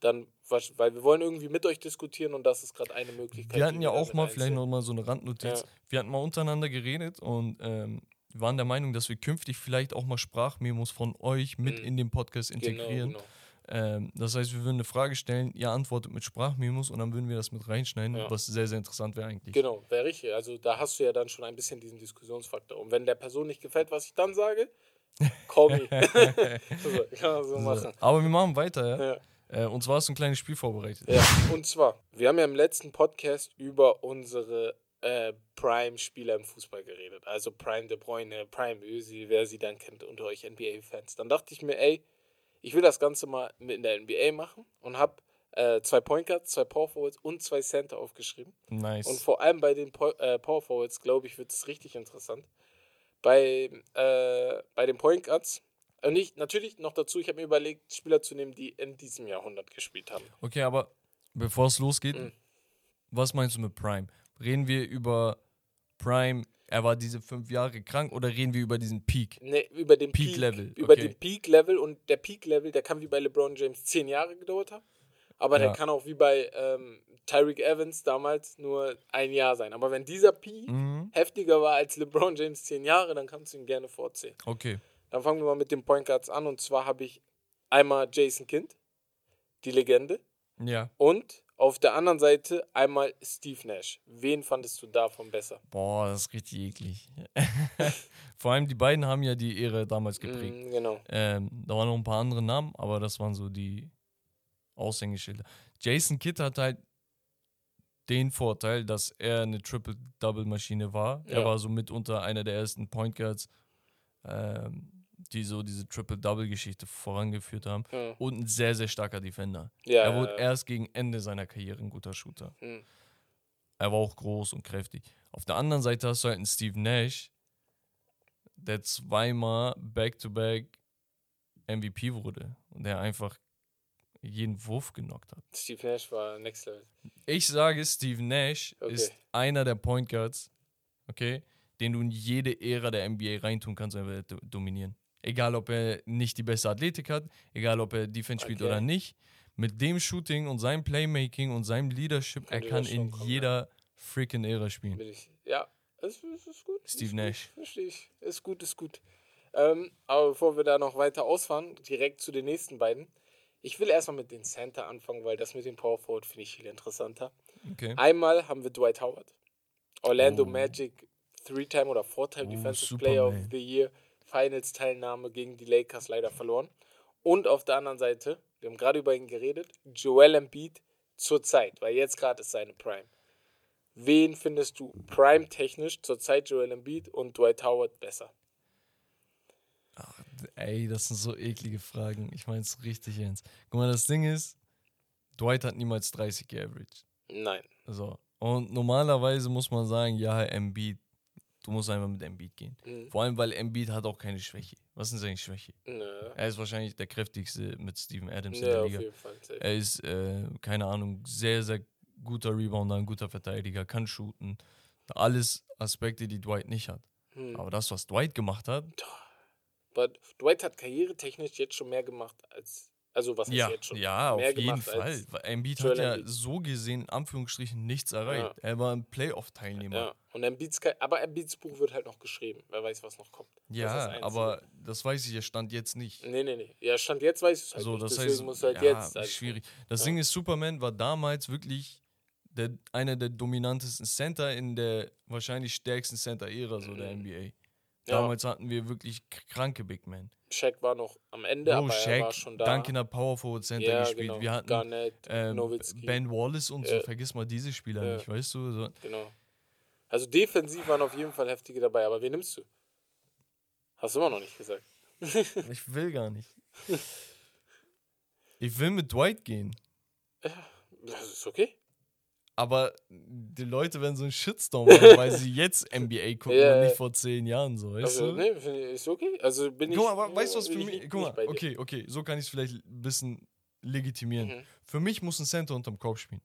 Dann, weil wir wollen irgendwie mit euch diskutieren und das ist gerade eine Möglichkeit. Wir hatten ja auch mal vielleicht noch mal so eine Randnotiz. Ja. Wir hatten mal untereinander geredet und ähm, waren der Meinung, dass wir künftig vielleicht auch mal Sprachmemos von euch mit Mhm. in den Podcast integrieren. Genau, genau. Ähm, das heißt, wir würden eine Frage stellen, ihr antwortet mit Sprachmemos und dann würden wir das mit reinschneiden, Ja. was sehr, sehr interessant wäre eigentlich. Genau, wäre richtig. Also da hast du ja dann schon ein bisschen diesen Diskussionsfaktor. Und wenn der Person nicht gefällt, was ich dann sage, call me. <laughs> so, kann man so machen. Aber wir machen weiter, ja. Ja. Äh, und zwar hast du ein kleines Spiel vorbereitet. Ja, und zwar, wir haben ja im letzten Podcast über unsere äh, Prime-Spieler im Fußball geredet. Also Prime De Bruyne, Prime Özil, wer sie dann kennt unter euch NBA-Fans. Dann dachte ich mir, ey, ich will das Ganze mal mit in der NBA machen und habe äh, zwei Point Guards, zwei Power Forwards und zwei Center aufgeschrieben. Nice. Und vor allem bei den Po- äh, Power Forwards, glaube ich, wird es richtig interessant. Bei, äh, bei den Point Guards, und nicht, natürlich noch dazu, ich habe mir überlegt, Spieler zu nehmen, die in diesem Jahrhundert gespielt haben. Okay, aber bevor es losgeht, Mhm. was meinst du mit Prime? Reden wir über Prime, er war diese fünf Jahre krank oder reden wir über diesen Peak? Ne, über den Peak Peak, Level, Über okay. den Peak Level und der Peak Level, der kann wie bei LeBron James zehn Jahre gedauert haben. Aber Ja. der kann auch wie bei ähm, Tyreek Evans damals nur ein Jahr sein. Aber wenn dieser Peak Mhm. heftiger war als LeBron James zehn Jahre, dann kannst du ihn gerne vorzählen. Okay. Dann fangen wir mal mit den Point Guards an. Und zwar habe ich einmal Jason Kidd, die Legende. Ja. Und auf der anderen Seite einmal Steve Nash. Wen fandest du davon besser? Boah, das ist richtig eklig. <laughs> Vor allem die beiden haben ja die Ehre damals geprägt. Mm, genau. Ähm, da waren noch ein paar andere Namen, aber das waren so die Aushängeschilder. Jason Kidd hat halt den Vorteil, dass er eine Triple-Double-Maschine war. Er Ja. war so mitunter einer der ersten Point Guards, ähm, die so diese Triple-Double-Geschichte vorangeführt haben. Ja, Und ein sehr, sehr starker Defender. ja, er wurde ja. erst gegen Ende seiner Karriere ein guter Shooter. Hm. Er war auch groß und kräftig. Auf der anderen Seite hast du halt einen Steve Nash, der zweimal Back-to-Back MVP wurde und der einfach jeden Wurf genockt hat. Steve Nash war Next Level. Ich sage, Steve Nash Okay. ist einer der Point Guards, okay, den du in jede Ära der NBA reintun kannst er wird do- dominieren. Egal, ob er nicht die beste Athletik hat, egal, ob er Defense spielt Okay. oder nicht. Mit dem Shooting und seinem Playmaking und seinem Leadership, er kann das schon in kommen, jeder freaking Ära spielen. Ich. Ja, es ist, ist gut. Steve ist Nash. Verstehe ich. Ist gut, ist gut. Ähm, aber bevor wir da noch weiter ausfahren, direkt zu den nächsten beiden. Ich will erstmal mit den Center anfangen, weil das mit dem Power Forward finde ich viel interessanter. Okay. Einmal haben wir Dwight Howard. Orlando Oh. Magic Three-Time oder Four-Time Oh, Defensive. Player of the Year Finals-Teilnahme gegen die Lakers leider verloren. Und auf der anderen Seite, wir haben gerade über ihn geredet, Joel Embiid zur Zeit, weil jetzt gerade ist seine Prime. Wen findest du Prime-technisch zurzeit Joel Embiid und Dwight Howard besser? Ey, das sind so eklige Fragen. Ich meine es richtig ernst. Guck mal, das Ding ist, Dwight hat niemals 30 geaveraged. Nein. So. Und normalerweise muss man sagen, ja, Embiid, du musst einfach mit Embiid gehen. Mhm. Vor allem, weil Embiid hat auch keine Schwäche. Was ist seine Schwäche? Nö. Er ist wahrscheinlich der kräftigste mit Steven Adams in Ja, der auf Liga. jeden Fall. Safe. Er ist, äh, keine Ahnung, sehr, sehr guter Rebounder, ein guter Verteidiger, kann shooten. Alles Aspekte, die Dwight nicht hat. Hm. Aber das, was Dwight gemacht hat, Aber Dwight hat karrieretechnisch jetzt schon mehr gemacht als. Also, was ja, jetzt schon? ja, auf mehr jeden gemacht Fall. Embiid hat ja Embiid. so gesehen, in Anführungsstrichen, nichts erreicht. Er war ein Playoff-Teilnehmer. Ja, und Embiids, aber Embiids Buch wird halt noch geschrieben. Wer weiß, was noch kommt. Das ist das Ja, Einzige. aber das weiß ich ja, stand jetzt nicht. Nee, nee, nee. Ja, Stand jetzt weiß ich es halt So, nicht. das Deswegen heißt, muss halt ja, jetzt. Halt schwierig. Das Ja. Ding ist, Superman war damals wirklich der, einer der dominantesten Center in der wahrscheinlich stärksten Center-Ära so der Mhm. NBA. Ja. Damals hatten wir wirklich kranke Big Men. Shaq war noch am Ende, Bro, aber er war Shaq, schon da. der Power Forward Center ja, gespielt. genau. Wir hatten Garnett, ähm. Ben Wallace und so, Ja. vergiss mal diese Spieler Ja. nicht, weißt du? So, Genau. Also defensiv waren auf jeden Fall heftige dabei, aber wen nimmst du? Hast du immer noch nicht gesagt. <laughs> Ich will gar nicht. Ich will mit Dwight gehen. Das ist okay. Aber die Leute werden so einen Shitstorm haben, weil sie <laughs> jetzt NBA gucken Ja, und nicht vor zehn Jahren so, weißt Also, du? nee, ich- ist okay. Also bin ich. Guck mal, aber weißt du was für ich mich? Guck mal, okay, okay, so kann ich es vielleicht ein bisschen legitimieren. Mhm. Für mich muss ein Center unterm Korb spielen.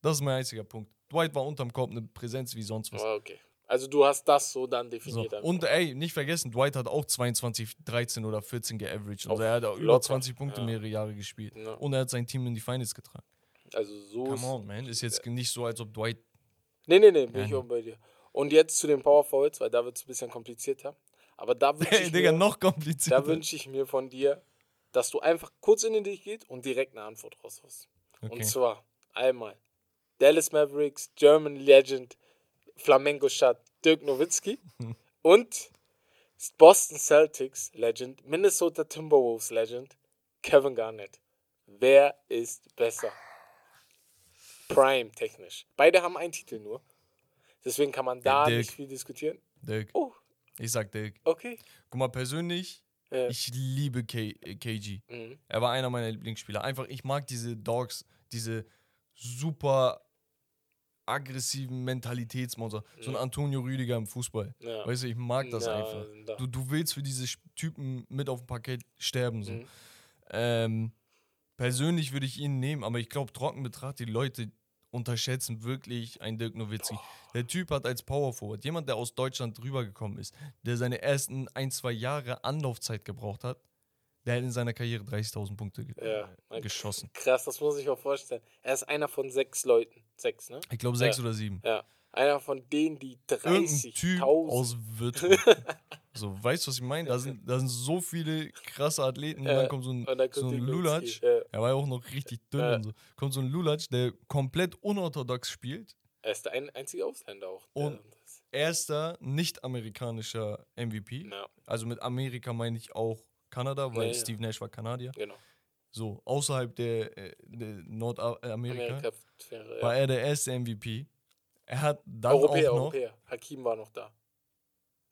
Das ist mein einziger Punkt. Dwight war unterm Korb eine Präsenz wie sonst was. Ah, okay. Also du hast das so dann So. definiert. einfach. Und ey, nicht vergessen, Dwight hat auch 22, 13 oder 14 geaveraged. Also er hat über locker, 20 Punkte ja. mehrere Jahre gespielt. Ja. Und er hat sein Team in die Finals getragen. Also so Come ist. on, man. Ist jetzt nicht so, als ob Dwight. Nee, nee, nee, bin ich auch bei dir. Und jetzt zu den Power Forwards, weil da wird es ein bisschen komplizierter. Aber da wünsche <laughs> ich, Digga, mir- noch da komplizierter. wünsch ich mir von dir, dass du einfach kurz in dich geht und direkt eine Antwort raushaust. Und Okay. zwar einmal Dallas Mavericks, German Legend, Flamengo Shot, Dirk Nowitzki <laughs> und Boston Celtics Legend, Minnesota Timberwolves Legend, Kevin Garnett. Wer ist besser? Prime technisch. Beide haben einen Titel nur. Deswegen kann man da Dirk. nicht viel diskutieren. Dirk. Oh, Ich sag Dirk. okay. Guck mal, persönlich, Ja. ich liebe K äh, KG. Mhm. Er war einer meiner Lieblingsspieler. Einfach, ich mag diese Dogs, diese super aggressiven Mentalitätsmonster. So ein Antonio Rüdiger im Fußball. Mhm. Ja. Weißt du, ich mag das Ja, einfach. Du, du willst für diese Typen mit auf dem Parkett sterben. So. Mhm. Ähm, persönlich würde ich ihn nehmen, aber ich glaube, trocken betrachtet, die Leute unterschätzen wirklich einen Dirk Nowitzki. Der Typ hat als Power Forward, jemand, der aus Deutschland rübergekommen ist, der seine ersten ein, zwei Jahre Anlaufzeit gebraucht hat, der hat in seiner Karriere 30.000 Punkte ge Ja. geschossen. Krass, das muss ich mir vorstellen. Er ist einer von sechs Leuten. Sechs, ne? Ich glaube, sechs Ja. oder sieben. Ja. Einer von denen, die Irgendein Typ 30.000. aus Würzburg. <laughs> so, weißt du, was ich meine? Da sind, da sind so viele krasse Athleten und Ja, dann kommt so ein, und kommt so ein Lulatsch. ja. Er war ja auch noch richtig dünn Ja. und so. Kommt so ein Lulatsch, der komplett unorthodox spielt. Er ist der ein, einzige Ausländer auch. Und- Erster nicht-amerikanischer MVP. Ja, Also mit Amerika meine ich auch Kanada, weil. Steve Nash war Kanadier. genau. So, außerhalb der, äh, der Nordamerika Amerika war er der erste MVP. Er hat dann Europäer, auch noch. Europäer. Hakim war noch da.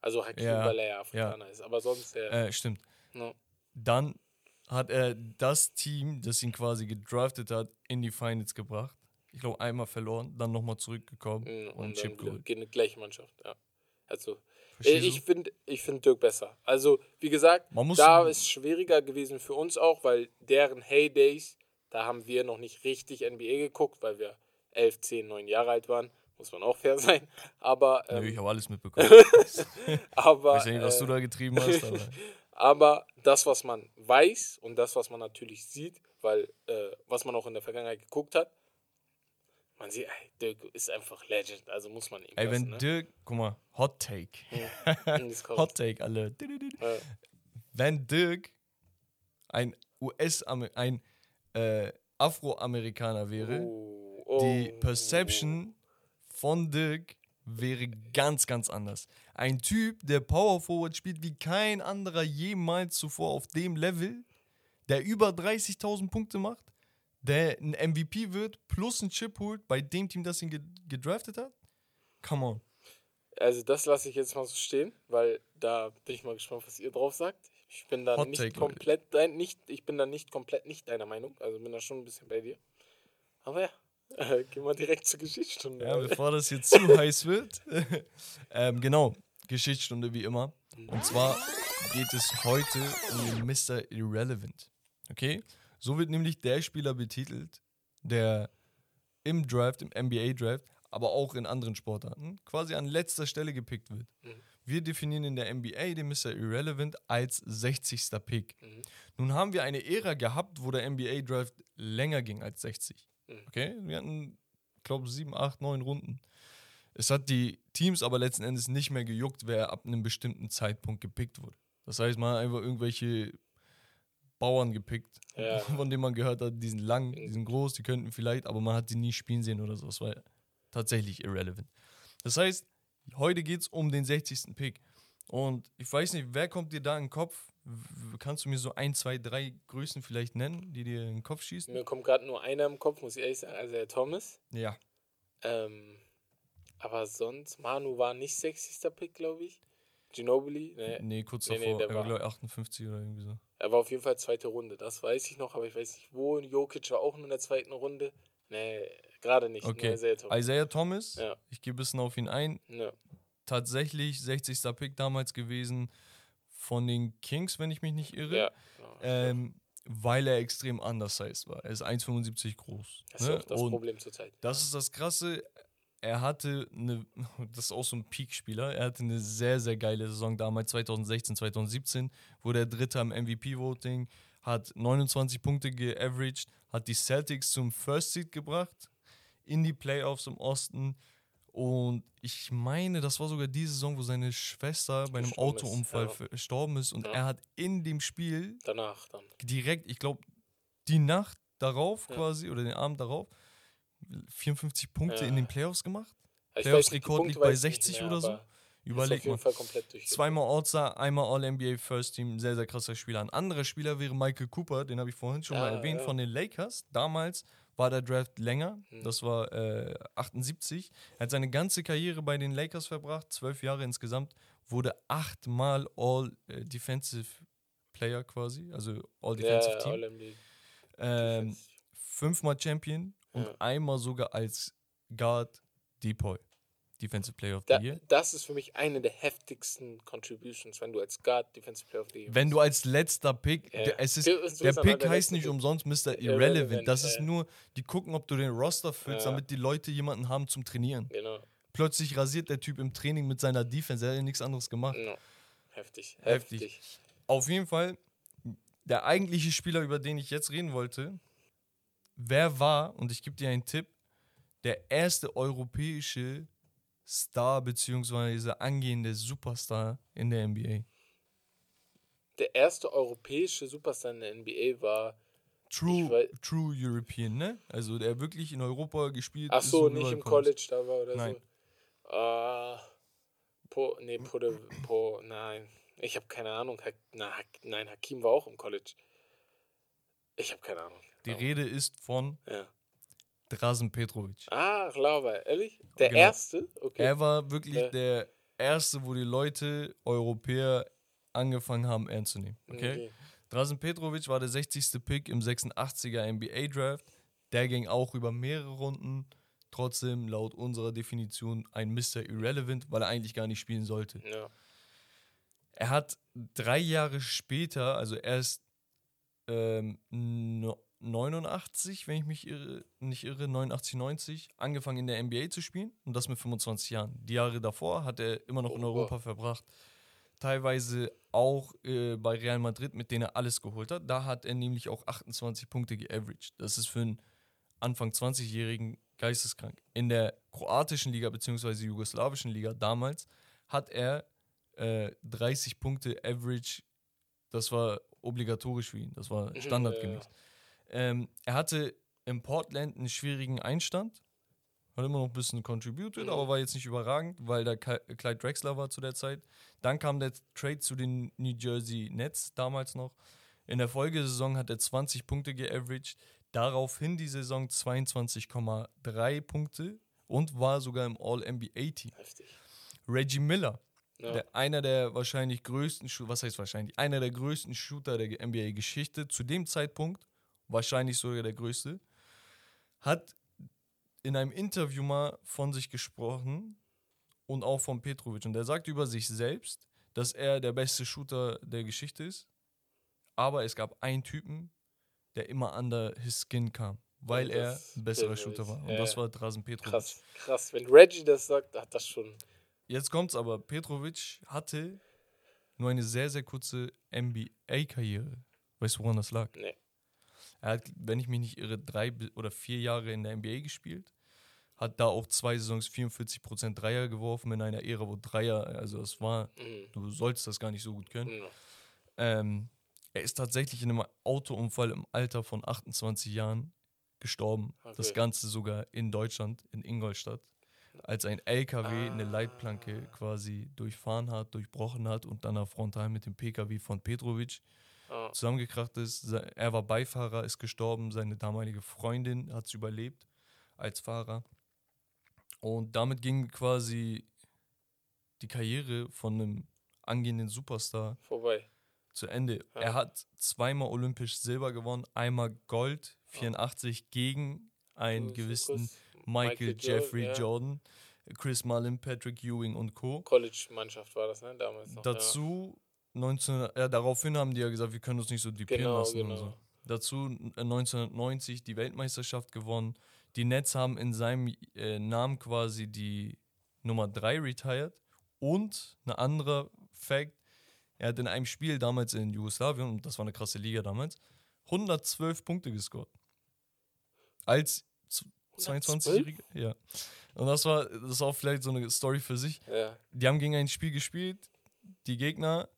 Also Hakim, Ja, weil er ja Afrikaner ist. Aber sonst, ja. Äh, stimmt. no. Dann hat er das Team, das ihn quasi gedraftet hat, in die Finals gebracht. Ich glaube, einmal verloren, dann nochmal zurückgekommen Mhm, und dann Chip geholt. gleiche Mannschaft, ja. Also, äh, Verstehst ich du? finde ich find Dirk besser. Also, wie gesagt, da ist schwieriger gewesen für uns auch, weil deren Heydays, da haben wir noch nicht richtig NBA geguckt, weil wir 11, 10, 9 Jahre alt waren. Muss man auch fair sein. Aber, Nö, ähm, ich habe alles mitbekommen. <laughs> aber, ich weiß ja nicht, was äh, du da getrieben hast, aber <laughs> aber das, was man weiß und das, was man natürlich sieht, weil äh, was man auch in der Vergangenheit geguckt hat, man sieht, ey, Dirk ist einfach Legend, also muss man ihm ey, wenn lassen, ne? Dirk, guck mal, Hot Take. <laughs> Hot Take, alle. Äh, Wenn Dirk ein US, ein äh, Afroamerikaner wäre, oh, oh, die Perception von Dirk wäre ganz, ganz anders. Ein Typ, der Power Forward spielt wie kein anderer jemals zuvor auf dem Level, der über 30.000 Punkte macht, der ein MVP wird, plus einen Chip holt bei dem Team, das ihn ge gedraftet hat. Come on. Also das lasse ich jetzt mal so stehen, weil da bin ich mal gespannt, was ihr drauf sagt. Ich bin da Hot nicht Take, komplett dein, nicht, ich bin da nicht komplett nicht deiner Meinung, also bin da schon ein bisschen bei dir. Aber ja, äh, gehen wir direkt zur Geschichtsstunde. Ja, bevor das jetzt zu <laughs> heiß wird. <laughs> ähm, genau, Geschichtsstunde wie immer. Und zwar geht es heute um den Mr. Irrelevant. Okay? So wird nämlich der Spieler betitelt, der im Draft, im NBA-Draft, aber auch in anderen Sportarten quasi an letzter Stelle gepickt wird. Mhm. Wir definieren in der NBA den Mr. Irrelevant als 60. Pick. Mhm. Nun haben wir eine Ära gehabt, wo der NBA-Draft länger ging als 60. Mhm. Okay? Wir hatten, glaube sieben, acht, neun Runden. Es hat die Teams aber letzten Endes nicht mehr gejuckt, wer ab einem bestimmten Zeitpunkt gepickt wurde. Das heißt, man hat einfach irgendwelche Bauern gepickt, Ja. <laughs> von denen man gehört hat, die sind lang, die sind groß, die könnten vielleicht, aber man hat die nie spielen sehen oder so. Das war tatsächlich irrelevant. Das heißt, heute geht es um den 60. Pick. Und ich weiß nicht, wer kommt dir da in den Kopf? Kannst du mir so ein, zwei, drei Größen vielleicht nennen, die dir in den Kopf schießen? Mir kommt gerade nur einer im Kopf, muss ich ehrlich sagen, also der Thomas. Ja. Ähm, Aber sonst, Manu war nicht 60. Pick, glaube ich. Ginobili, ne. Nee, kurz Nee, nee, davor. der er war, glaube ich, 58 oder irgendwie so. Er war auf jeden Fall zweite Runde, das weiß ich noch, aber ich weiß nicht wo. Jokic war auch nur in der zweiten Runde. Nee, gerade nicht. Okay. Isaiah Thomas. Isaiah Thomas, Ja. ich gehe ein bisschen auf ihn ein. Ja. Tatsächlich 60. Pick damals gewesen von den Kings, wenn ich mich nicht irre. ja. Ähm, weil er extrem undersized war. Er ist 1,75 groß. Das ist ne? auch das Und Problem zurzeit. Das ist das Krasse. Er hatte eine, <laughs> das ist auch so ein Peak-Spieler. Er hatte eine sehr, sehr geile Saison damals, 2016, 2017. Wurde er Dritter im MVP-Voting, hat 29 Punkte geaveraged, hat die Celtics zum First Seed gebracht, in die Playoffs im Osten. Und ich meine, das war sogar die Saison, wo seine Schwester bei einem Gestorben ist, Autounfall ja. verstorben ist. Und Ja. er hat in dem Spiel Danach dann. direkt, ich glaube, die Nacht darauf Ja. quasi oder den Abend darauf 54 Punkte in den Playoffs gemacht. Ich Playoffs weiß nicht, die Rekord Punkte liegt bei weiß ich nicht 60 mehr, oder so. Überleg mal. Zweimal All-Star, einmal All-NBA First Team, sehr, sehr krasser Spieler. Ein anderer Spieler wäre Michael Cooper, den habe ich vorhin schon mal erwähnt, von den Lakers. Damals war der Draft länger, Hm. das war äh, 78. Er hat seine ganze Karriere bei den Lakers verbracht, zwölf Jahre insgesamt, wurde achtmal All-Defensive Player quasi, also All-Defensive Team. All-NBA. Ähm, fünfmal Champion und Ja. einmal sogar als Guard Depoy. Defensive Player of Da, the Year. das ist für mich eine der heftigsten Contributions, wenn du als Guard Defensive Player of the Year Wenn du als letzter Pick, Ja. der, es ist, der Pick der heißt nicht umsonst Mr. Irrelevant, Irrelevant. Das ist ja. nur, die gucken, ob du den Roster füllst, Ja. damit die Leute jemanden haben zum Trainieren. Genau. Plötzlich rasiert der Typ im Training mit seiner Defense, er hat ja nichts anderes gemacht. No. Heftig. Heftig. Heftig. Auf jeden Fall, der eigentliche Spieler, über den ich jetzt reden wollte, wer war, und ich gebe dir einen Tipp, der erste europäische Star beziehungsweise angehende Superstar in der NBA. Der erste europäische Superstar in der NBA war. True, Ich wei- true European, ne? Also der wirklich in Europa gespielt Ach so, nicht im kommt. College da war oder Nein. so. Äh, po, nee, po, de, po, nein. Ich habe keine Ahnung. Ha, na, Ha- nein, Hakim war auch im College. Ich habe keine Ahnung. Die Rede ist von Ja. Drazen Petrovic. Ah, Lava, ehrlich? Der Genau. erste? Okay. Er war wirklich Ja. der erste, wo die Leute, Europäer, angefangen haben, ernst zu nehmen. Okay? Drazen Petrovic war der 60. Pick im 86er NBA Draft. Der ging auch über mehrere Runden. Trotzdem laut unserer Definition ein Mr. Irrelevant, weil er eigentlich gar nicht spielen sollte. Ja. Er hat drei Jahre später, also erst ähm, no- 89, wenn ich mich irre, nicht irre, 89, 90, angefangen in der NBA zu spielen und das mit 25 Jahren. Die Jahre davor hat er immer noch in Oh, Europa verbracht. Teilweise auch äh, bei Real Madrid, mit denen er alles geholt hat. Da hat er nämlich auch 28 Punkte geaveraged. Das ist für einen Anfang 20-Jährigen geisteskrank. In der kroatischen Liga bzw. jugoslawischen Liga damals hat er äh, 30 Punkte Average. Das war obligatorisch für ihn. Das war Mhm, standardgemäß. Ähm, er hatte in Portland einen schwierigen Einstand. Hat immer noch ein bisschen contributed, Mhm. aber war jetzt nicht überragend, weil da Clyde Drexler war zu der Zeit. Dann kam der Trade zu den New Jersey Nets damals noch. In der Folgesaison hat er 20 Punkte geaveraged. Daraufhin die Saison 22,3 Punkte und war sogar im All-NBA-Team. Reggie Miller, Ja. der, einer der wahrscheinlich größten, was heißt wahrscheinlich, einer der größten Shooter der NBA-Geschichte, zu dem Zeitpunkt, wahrscheinlich sogar der größte, hat in einem Interview mal von sich gesprochen und auch von Petrovic. Und er sagt über sich selbst, dass er der beste Shooter der Geschichte ist. Aber es gab einen Typen, der immer under his skin kam, weil er ein besserer. Shooter war. Und Ja, das war Drazen Petrovic. Krass, krass. Wenn Reggie das sagt, hat das schon. Jetzt kommt's aber. Petrovic hatte nur eine sehr, sehr kurze NBA-Karriere. Weißt du, woran das lag? Nee. Er hat, wenn ich mich nicht irre, drei oder vier Jahre in der NBA gespielt. Hat da auch zwei Saisons 44% Dreier geworfen in einer Ära, wo Dreier, also es war, Mhm. du sollst das gar nicht so gut können. Ja. Ähm, er ist tatsächlich in einem Autounfall im Alter von 28 Jahren gestorben. Das Okay. Ganze sogar in Deutschland, in Ingolstadt. Als ein LKW eine Leitplanke Ah. quasi durchfahren hat, durchbrochen hat und dann frontal mit dem PKW von Petrovic Ah. zusammengekracht ist. Er war Beifahrer, ist gestorben. Seine damalige Freundin hat es überlebt als Fahrer. Und damit ging quasi die Karriere von einem angehenden Superstar Vorbei. zu Ende. Ja. Er hat zweimal olympisch Silber gewonnen, einmal Gold, 84 gegen einen gewissen Michael, Michael Jeffrey Jordan, ja. Jordan, Chris Mullin, Patrick Ewing und Co. College-Mannschaft war das, ne? Damals noch. Dazu 19, ja, daraufhin haben die ja gesagt, wir können uns nicht so dupieren Genau, lassen und genau. so. Dazu äh, 1990 die Weltmeisterschaft gewonnen. Die Nets haben in seinem äh, Namen quasi die Nummer 3 retired. Und ein anderer Fact, er hat in einem Spiel damals in Jugoslawien, und das war eine krasse Liga damals, 112 Punkte gescored. Als z- 22-Jähriger? Ja. Und das war, das ist auch vielleicht so eine Story für sich ja. die haben gegen ein Spiel gespielt. Die Gegner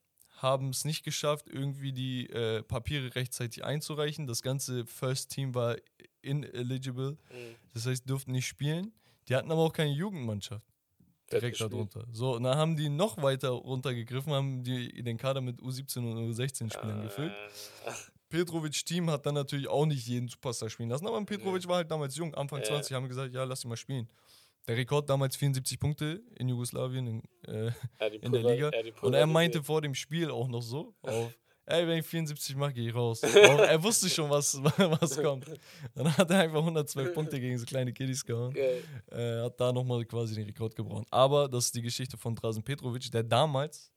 haben es nicht geschafft, irgendwie die äh, Papiere rechtzeitig einzureichen. Das ganze First Team war ineligible. Mhm. Das heißt, durften nicht spielen. Die hatten aber auch keine Jugendmannschaft direkt darunter. So, und dann haben die noch weiter runtergegriffen, haben die den Kader mit U17 und U16 Spielern gefüllt. Äh, Petrovic Team hat dann natürlich auch nicht jeden Superstar spielen lassen, aber Petrovic war halt damals jung, Anfang Ja. 20, haben gesagt, ja, lass ihn mal spielen. Der Rekord damals 74 Punkte in Jugoslawien, in, äh, in der Liga. Und er meinte vor dem Spiel auch noch so <laughs> auf, ey, wenn ich 74 mache, gehe ich raus. <laughs> Er wusste schon, was, <laughs> was kommt. Dann hat er einfach 112 Punkte gegen so kleine Kiddies gehauen. Äh, hat da nochmal quasi den Rekord gebrochen. Aber das ist die Geschichte von Drazen Petrovic, der damals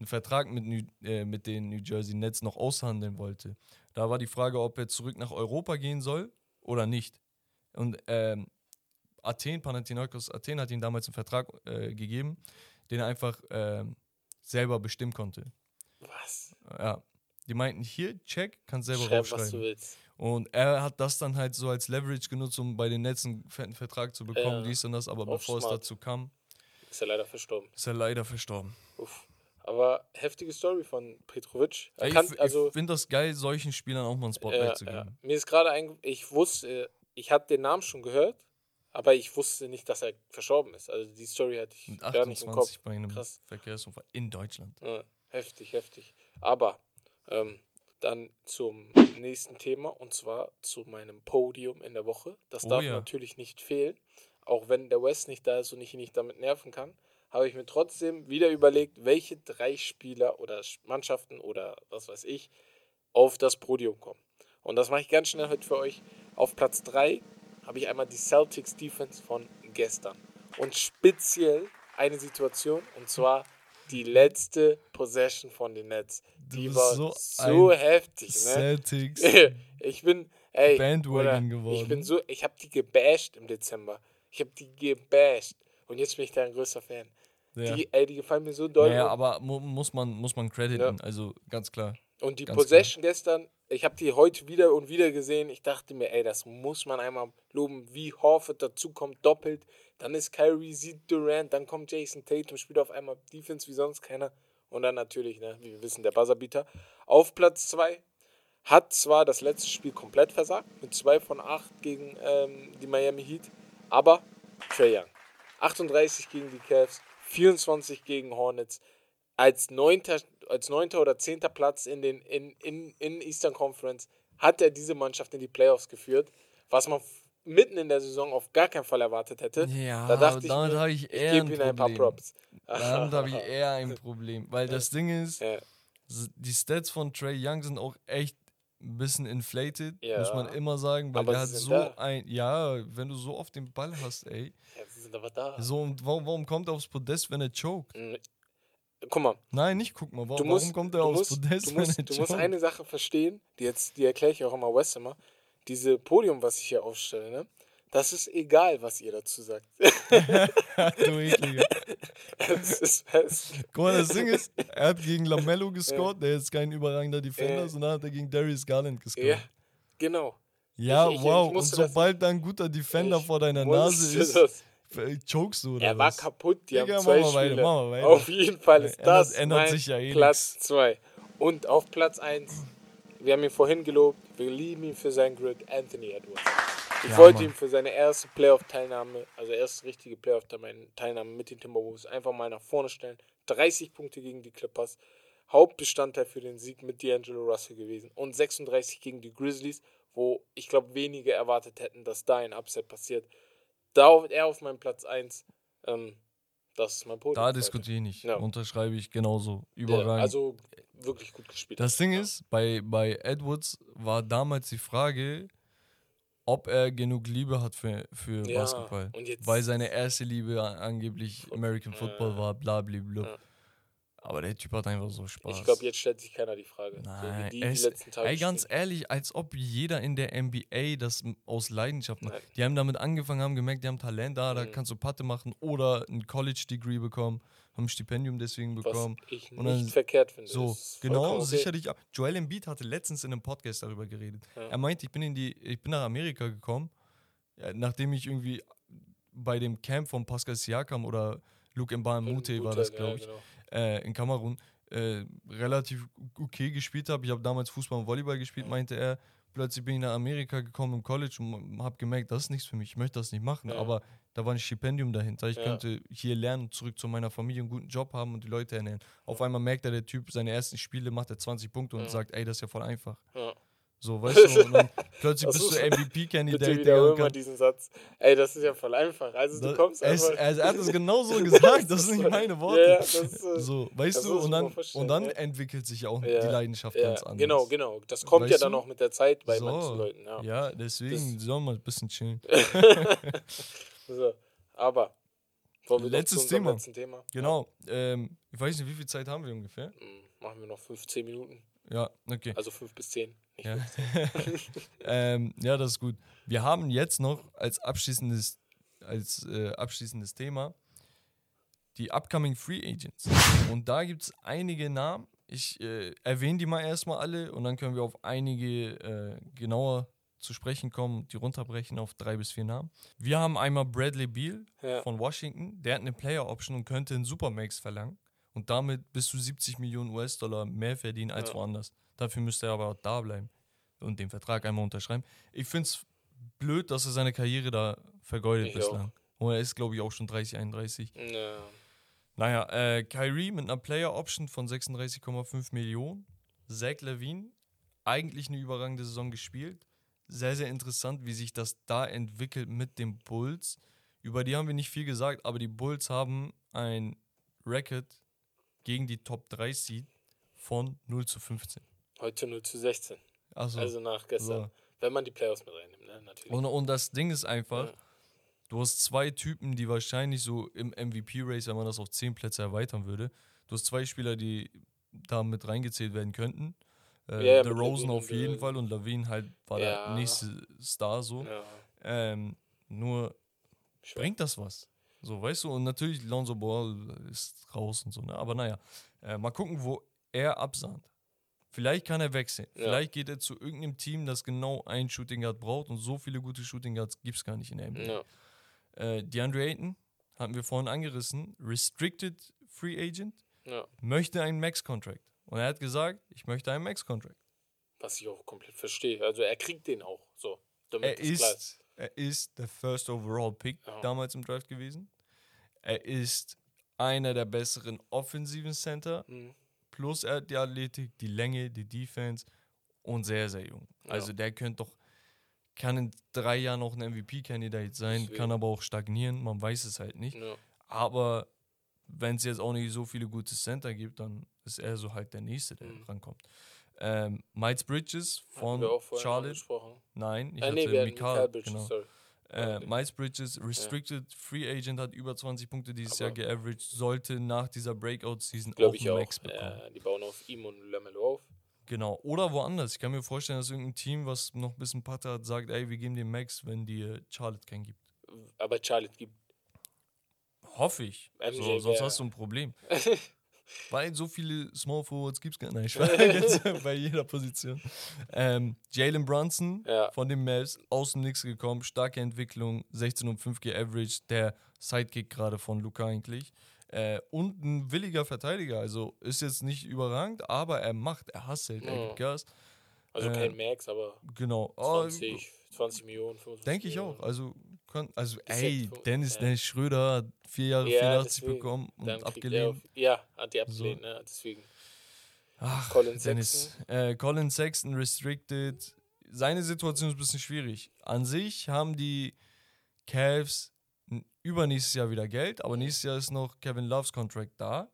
einen Vertrag mit, New, äh, mit den New Jersey Nets noch aushandeln wollte. Da war die Frage, ob er zurück nach Europa gehen soll oder nicht. Und ähm, Athen, Panathinaikos Athen hat ihm damals einen Vertrag äh, gegeben, den er einfach ähm, selber bestimmen konnte. Was? Ja. Die meinten, hier, check, kannst selber Schreib, was du raufschreiben. willst. Und er hat das dann halt so als Leverage genutzt, um bei den Nets einen fetten Vertrag zu bekommen, Ja. dies und das. Aber Auch bevor es smart. dazu kam, Ist ja leider verstorben. ist er leider verstorben. Uff. Aber heftige Story von Petrovic. Er kann, ich also, ich finde das geil, solchen Spielern auch mal ein Spotlight ja, zu ja. geben. Mir ist gerade ein, ich wusste, ich hatte den Namen schon gehört, aber ich wusste nicht, dass er verstorben ist. Also die Story hatte ich Mit gar nicht im Kopf. 28 bei einem Krass. Verkehrsunfall in Deutschland. Ja, heftig, heftig. Aber ähm, dann zum nächsten Thema und zwar zu meinem Podium in der Woche. Das Oh darf ja. natürlich nicht fehlen. Auch wenn der West nicht da ist und ich ihn nicht damit nerven kann, habe ich mir trotzdem wieder überlegt, welche drei Spieler oder Sch- Mannschaften oder was weiß ich auf das Podium kommen. Und das mache ich ganz schnell heute für euch. Auf Platz 3 habe ich einmal die Celtics Defense von gestern. Und speziell eine Situation, und zwar die letzte Possession von den Nets. Die war so so, heftig, ne? Celtics. <laughs> ich bin, ey, Bandwagon Bruder, geworden. Ich bin so, ich habe die gebasht im Dezember. Ich habe die gebasht. Und jetzt bin ich da ein größer Fan. Ja. Die, ey, die gefallen mir so doll. Naja, und- aber mu muss man, muss man crediten, also ganz klar. Und die Ganz Possession gestern, ich habe die heute wieder und wieder gesehen. Ich dachte mir, ey, das muss man einmal loben, wie Horford dazukommt, doppelt. Dann ist Kyrie, sieht Durant, dann kommt Jason Tatum, spielt auf einmal Defense wie sonst keiner. Und dann natürlich, ne, wie wir wissen, der Buzzerbeater. Auf Platz 2 hat zwar das letzte Spiel komplett versagt, mit 2 von 8 gegen ähm, die Miami Heat, aber Trae Young. 38 gegen die Cavs, 24 gegen Hornets, als neunter, als neunter oder zehnter Platz in den in, in, in Eastern Conference hat er diese Mannschaft in die Playoffs geführt, was man mitten in der Saison auf gar keinen Fall erwartet hätte. Ja, da dachte ich, damit habe ich ich eher gebe ein ihm ein paar Problem. Props. Damit habe ich <laughs> eher ein Problem. Weil das Ding ist, Ja, die Stats von Trey Young sind auch echt ein bisschen inflated, Ja. muss man immer sagen, weil Aber der hat so da. ein, ja, wenn du so oft den Ball hast, ey, ja, sie sind aber da. so und warum, warum kommt er aufs Podest, wenn er choked? Guck mal, Nein, nicht guck mal, du warum, musst, warum kommt er du musst, Podest, du musst, du musst eine Sache verstehen, die, jetzt, die erkläre ich auch immer Wes immer. Diese Podium, was ich hier aufstelle, ne? Das ist egal, was ihr dazu sagt. <laughs> <laughs> du ekliger. es ist, es, Guck mal, das Ding ist, er hat gegen Lamello gescored, der ist kein überragender Defender, Ja. sondern hat er gegen Darius Garland gescored. ja, genau. Ja, Ich- ich- ich wow. Und musste das- sobald da ein guter Defender Ich vor deiner Nase ist, das. Chokest du oder Er war was? kaputt, die Digga, haben zwei weiter, Spiele. wir weiter. Auf jeden Fall ist Ändert- das ändert sich ja eh Platz 2. Und auf Platz 1, wir haben ihn vorhin gelobt, wir lieben ihn für sein Grid, Anthony Edwards. Ich Ja, wollte Mann. ihm für seine erste Playoff-Teilnahme, also erste richtige Playoff-Teilnahme mit den Timberwolves, einfach mal nach vorne stellen. 30 Punkte gegen die Clippers, Hauptbestandteil für den Sieg mit D'Angelo Russell gewesen. Und 36 gegen die Grizzlies, wo ich glaube wenige erwartet hätten, dass da ein Upset passiert. Da er auf meinem Platz 1. Ähm, das ist mein Podium. Da diskutiere ich nicht. Ja. Unterschreibe ich genauso. Ja, Überragend. also wirklich gut gespielt. das Ding Ja. ist, bei, bei Edwards war damals die Frage, ob er genug Liebe hat für, für Ja, Basketball. und jetzt- Weil seine erste Liebe an- angeblich American Ja. Football war, bla bla bla. Ja. Aber der Typ hat einfach so Spaß. Ich glaube, jetzt stellt sich keiner die Frage. so Nein, wie die, es- die letzten Tage Ey, ganz spielen. ehrlich, als ob jeder in der NBA das aus Leidenschaft macht. Nein. Die haben damit angefangen, haben gemerkt, die haben Talent da, da Mhm. kannst du Patte machen oder ein College-Degree bekommen, haben ein Stipendium deswegen bekommen. Was ich Und nicht verkehrt finde. So, genau, okay. sicherlich. Joel Embiid hatte letztens in einem Podcast darüber geredet. Ja. Er meinte, ich bin in die, ich bin nach Amerika gekommen, ja, nachdem ich irgendwie bei dem Camp von Pascal Siakam oder Luke Mbamute war das, ja, glaube ich, genau. Äh, in Kamerun, äh, relativ okay gespielt habe. Ich habe damals Fußball und Volleyball gespielt, meinte er. Plötzlich bin ich nach Amerika gekommen im College und habe gemerkt, das ist nichts für mich, ich möchte das nicht machen. Ja. Aber da war ein Stipendium dahinter. Ich Ja. könnte hier lernen, zurück zu meiner Familie einen guten Job haben und die Leute ernähren. Auf einmal merkt er, der Typ, seine ersten Spiele macht er 20 Punkte und Ja. sagt, ey, das ist ja voll einfach. Ja. So, weißt du, und dann <laughs> plötzlich Das bist du. Bitte Digga, wiederhole und mal diesen Satz. Ey, das ist ja voll einfach. Also du Das- kommst einfach. er, er hat es genau so <laughs> gesagt, das sind nicht meine Worte. Ja, ja, das so, weißt das du, und ich dann, und dann ja. entwickelt sich ja auch Ja, die Leidenschaft ja, ganz anders. Genau, genau. Das kommt ja Weißt dann du? auch mit der Zeit bei So, manchen Leuten. Ja. Ja, deswegen sollen wir ein bisschen chillen. <laughs> So, aber wollen wir doch Letztes Thema. Thema. Genau, ähm, ich weiß nicht, wie viel Zeit haben wir ungefähr? Hm, Machen wir noch 15 Minuten. Ja, okay. Also 5 bis 10. Nicht Ja. 15. <laughs> ähm, ja, das ist gut. Wir haben jetzt noch als abschließendes, als, äh, abschließendes Thema die upcoming Free Agents. Und da gibt es einige Namen. Ich äh, erwähne die mal erstmal alle und dann können wir auf einige äh, genauer zu sprechen kommen die runterbrechen auf drei bis vier Namen. Wir haben einmal Bradley Beal Ja. von Washington. Der hat eine Player Option und könnte einen Supermax verlangen und damit bis zu 70 Millionen US-Dollar mehr verdienen als Ja. woanders. Dafür müsste er aber auch da bleiben und den Vertrag einmal unterschreiben. Ich finde es blöd, dass er seine Karriere da vergeudet Ich bislang. Und er ist, glaube ich, auch schon 30, 31. Ja. Naja, äh, Kyrie mit einer Player Option von 36,5 Millionen. Zach Levine, eigentlich eine überragende Saison gespielt. Sehr, sehr interessant, wie sich das da entwickelt mit den Bulls. Über die haben wir nicht viel gesagt, aber die Bulls haben ein Record gegen die Top 3 Seed von 0 zu 15. Heute 0 zu 16. Also, Also nach gestern. so. Wenn man die Playoffs mit reinnimmt, ne? Natürlich. Und, und das Ding ist einfach, Ja. du hast zwei Typen, die wahrscheinlich so im MVP-Race, wenn man das auf 10 Plätze erweitern würde, du hast zwei Spieler, die da mit reingezählt werden könnten. Äh, Ja, ja, der mit Rosen Levine auf jeden Fall und Lavine halt war der nächste Star so. Ähm, nur Schwer. bringt das was? So, weißt du, und natürlich Lonzo Ball ist raus und so, ne? Aber naja, äh, mal gucken, wo er absahnt. Vielleicht kann er wechseln. Ja. Vielleicht geht er zu irgendeinem Team, das genau einen Shooting Guard braucht und so viele gute Shooting Guards gibt es gar nicht in der NBA. Ja. Äh, DeAndre Ayton, hatten wir vorhin angerissen, Restricted Free Agent, ja. möchte einen Max-Contract. Und er hat gesagt, ich möchte einen Max-Contract. Was ich auch komplett verstehe. Also er kriegt den auch. So. Damit Er ist, er ist der First Overall Pick Ja. damals im Draft gewesen. Er ist einer der besseren offensiven Center. Mhm. Plus er hat die Athletik, die Länge, die Defense und sehr, sehr jung. Ja. Also der könnte doch, kann in drei Jahren noch ein MVP-Kandidat sein, Deswegen. kann aber auch stagnieren, man weiß es halt nicht. Ja. Aber wenn es jetzt auch nicht so viele gute Center gibt, dann ist er so halt der Nächste, der Mhm. rankommt. Ähm, Miles Bridges von auch Charlotte. Nein, ich Äh, hatte nee, Mikal, Mikal Bridges, genau. sorry. Äh. Miles Bridges, Restricted Free Agent, hat über 20 Punkte dieses Aber- Jahr geaveraged, sollte nach dieser Breakout-Season auch einen auch. Max bekommen. Ja, die bauen auf ihm und Lamello auf. Genau. Oder woanders. Ich kann mir vorstellen, dass irgendein Team, was noch ein bisschen Patte hat, sagt, ey, wir geben dir Max, wenn dir Charlotte keinen gibt. Aber Charlotte gibt. Hoffe ich. So, sonst hast du ein Problem. <laughs> Weil so viele Small Forwards gibt es gar nicht. <laughs> Jetzt bei jeder Position. Ähm, Jalen Brunson Ja. von den Mavs, aus dem Nix gekommen, starke Entwicklung, 16 und 5 geaveraged, der Sidekick gerade von Luca eigentlich. Äh, und ein williger Verteidiger, also ist jetzt nicht überragend, aber er macht, er hasselt, er Ja. gibt Gas. Also Äh, kein Max, aber Genau. Oh, 20, 20 Millionen, 25 Denke ich auch. Also, kann, also Ist ey, so- Dennis, ja. Dennis Schröder hat vier Jahre Ja, 84 deswegen. bekommen und Dann abgelehnt. Auf, ja, hat die abgelehnt, ne? Deswegen. Ach, Colin Dennis. Äh, Colin Sexton restricted. Seine Situation ist ein bisschen schwierig. An sich haben die Cavs übernächstes Jahr wieder Geld, aber nächstes Jahr ist noch Kevin Loves Contract da.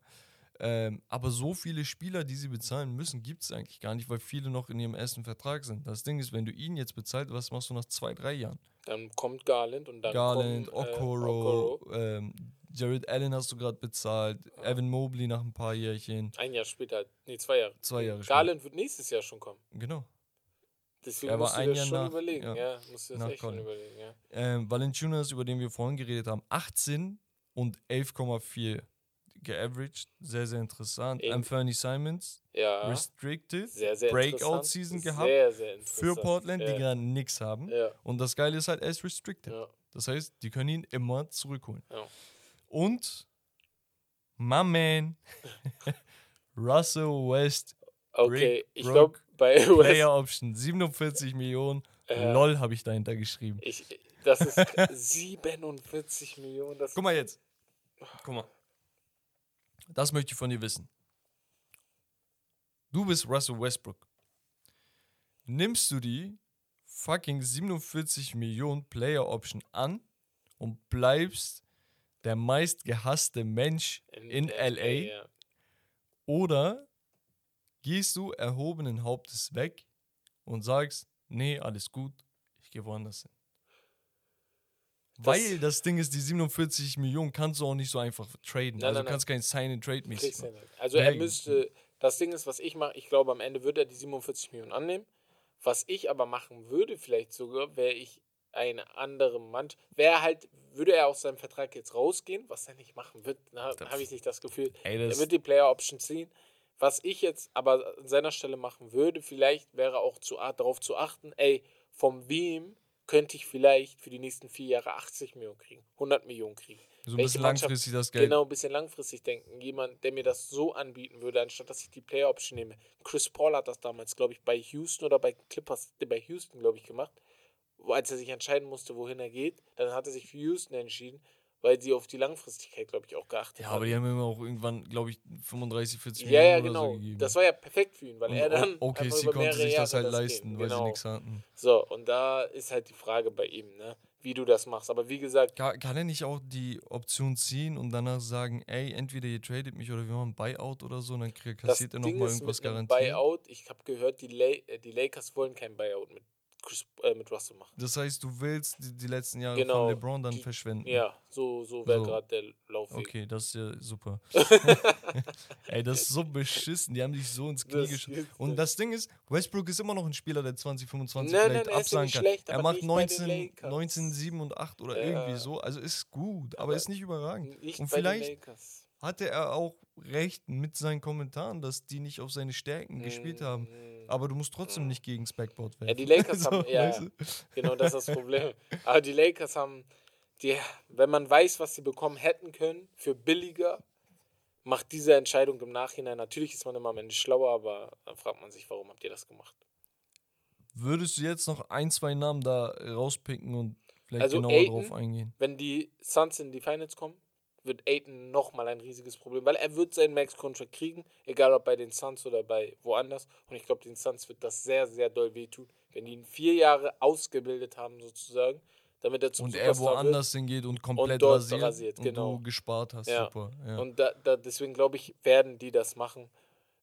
Ähm, aber so viele Spieler, die sie bezahlen müssen, gibt es eigentlich gar nicht, weil viele noch in ihrem ersten Vertrag sind. Das Ding ist, wenn du ihn jetzt bezahlst, was machst du nach zwei, drei Jahren? Dann kommt Garland und dann Garland, kommt, äh, Okoro, Okoro. Ähm, Jared Allen hast du gerade bezahlt, Evan Mobley nach ein paar Jährchen, Ein Jahr später, nee, zwei Jahre. zwei Jahre später. Garland wird nächstes Jahr schon kommen. Genau. Deswegen Er war musst du ein das Jahr schon nach- überlegen. ja, Ja, musst du das echt schon Colin. überlegen, ja. Ähm, Valanciunas, über den wir vorhin geredet haben, 18 und 11,4 geaveraged. Sehr, sehr interessant. Eben. Anthony Simons, Ja, restricted. sehr, sehr interessant. Breakout-Season gehabt Sehr, sehr für. Portland, die ja. gerade nichts haben. Ja, Und das Geile ist halt, er ist restricted. Das heißt, die können ihn immer zurückholen. Und my man, <laughs> Russell West, Okay, Brick, ich glaube, bei West, Player Option, 47 Millionen. Äh. LOL habe ich dahinter geschrieben. ich, das ist <laughs> 47 Millionen. Das Guck mal jetzt. Guck mal. Das möchte ich von dir wissen. Du bist Russell Westbrook. Nimmst du die fucking 47 Millionen Player Option an und bleibst der meist gehasste Mensch in, der- LA Ja. oder gehst du erhobenen Hauptes weg und sagst, nee, alles gut, ich gehe woanders hin. Weil das Ding ist, die 47 Millionen kannst du auch nicht so einfach traden. Nein, also nein, du kannst kein Sign-and-Trade-mäßig Kriegst du machen. Also er müsste, das Ding ist, was ich mache, ich glaube am Ende würde er die 47 Millionen annehmen. Was ich aber machen würde, vielleicht sogar, wäre ich eine andere Mannschaft, wäre halt, würde er aus seinem Vertrag jetzt rausgehen, was er nicht machen wird, da habe ich nicht das Gefühl. Ey, Er das, wird die Player Option ziehen. Was ich jetzt aber an seiner Stelle machen würde, vielleicht wäre auch zu, darauf zu achten, ey, von wem könnte ich vielleicht für die nächsten vier Jahre 80 Millionen kriegen, 100 Millionen kriegen. so ein welche bisschen Mannschaft- langfristig das Geld. Genau, ein bisschen langfristig denken. Jemand, der mir das so anbieten würde, anstatt dass ich die Player Option nehme. Chris Paul hat das damals, glaube ich, bei Houston oder bei Clippers, äh, bei Houston, glaube ich, gemacht. Als er sich entscheiden musste, wohin er geht, dann hat er sich für Houston entschieden, weil sie auf die Langfristigkeit, glaube ich, auch geachtet Ja, aber die haben ihm auch irgendwann, glaube ich, 35, 40 Ja, ja, oder genau. so gegeben. das war ja perfekt für ihn, weil und er dann. okay, sie konnte sich das halt das leisten, geben. weil genau. sie nichts hatten. So, und da ist halt die Frage bei ihm, ne? wie du das machst. Aber wie gesagt, Kann, kann er nicht auch die Option ziehen und danach sagen, ey, entweder ihr tradet mich oder wir machen Buyout oder so, und dann krieg- das kassiert er nochmal irgendwas garantiert? Buyout, ich habe gehört, die, La äh, die Lakers wollen kein Buyout mit, Chris, äh, mit Russell machen. Das heißt, du willst die, die letzten Jahre Genau, von LeBron dann die- verschwenden. Ja, so, so wäre So. gerade der Laufweg. Okay, das ist ja super. <laughs> <laughs> Ey, das ist so beschissen. Die haben dich so ins Knie geschossen. Und das Ding ist, Westbrook ist immer noch ein Spieler, der 2025 Nein, vielleicht nein, absagen kann. schlecht, er macht nicht bei den 19, Lakers. 19, 7 und 8 oder Ja. irgendwie so. Also ist gut, aber Aber ist nicht überragend. Nicht Und vielleicht hatte er auch recht mit seinen Kommentaren, dass die nicht auf seine Stärken gespielt haben. Aber du musst trotzdem nicht gegen das Backboard werfen. Ja, die Lakers <laughs> So, haben, ja, weißt du? genau das ist das Problem. <laughs> Aber die Lakers haben, die, wenn man weiß, was sie bekommen hätten können für billiger, macht diese Entscheidung im Nachhinein, natürlich ist man immer am Ende schlauer, aber dann fragt man sich, warum habt ihr das gemacht? Würdest du jetzt noch ein, zwei Namen da rauspicken und vielleicht Also genauer Ayton? drauf eingehen? Wenn die Suns in die Finals kommen, wird Aiton nochmal ein riesiges Problem, weil er wird seinen Max-Contract kriegen, egal ob bei den Suns oder bei woanders. Und ich glaube, den Suns wird das sehr, sehr doll wehtun, wenn die ihn vier Jahre ausgebildet haben, sozusagen, damit er zum Und er Superstar woanders hingeht und komplett dort rasiert, rasiert, und genau. du gespart hast. Ja. Super. Ja. wird. Und da, da, deswegen glaube ich, werden die das machen.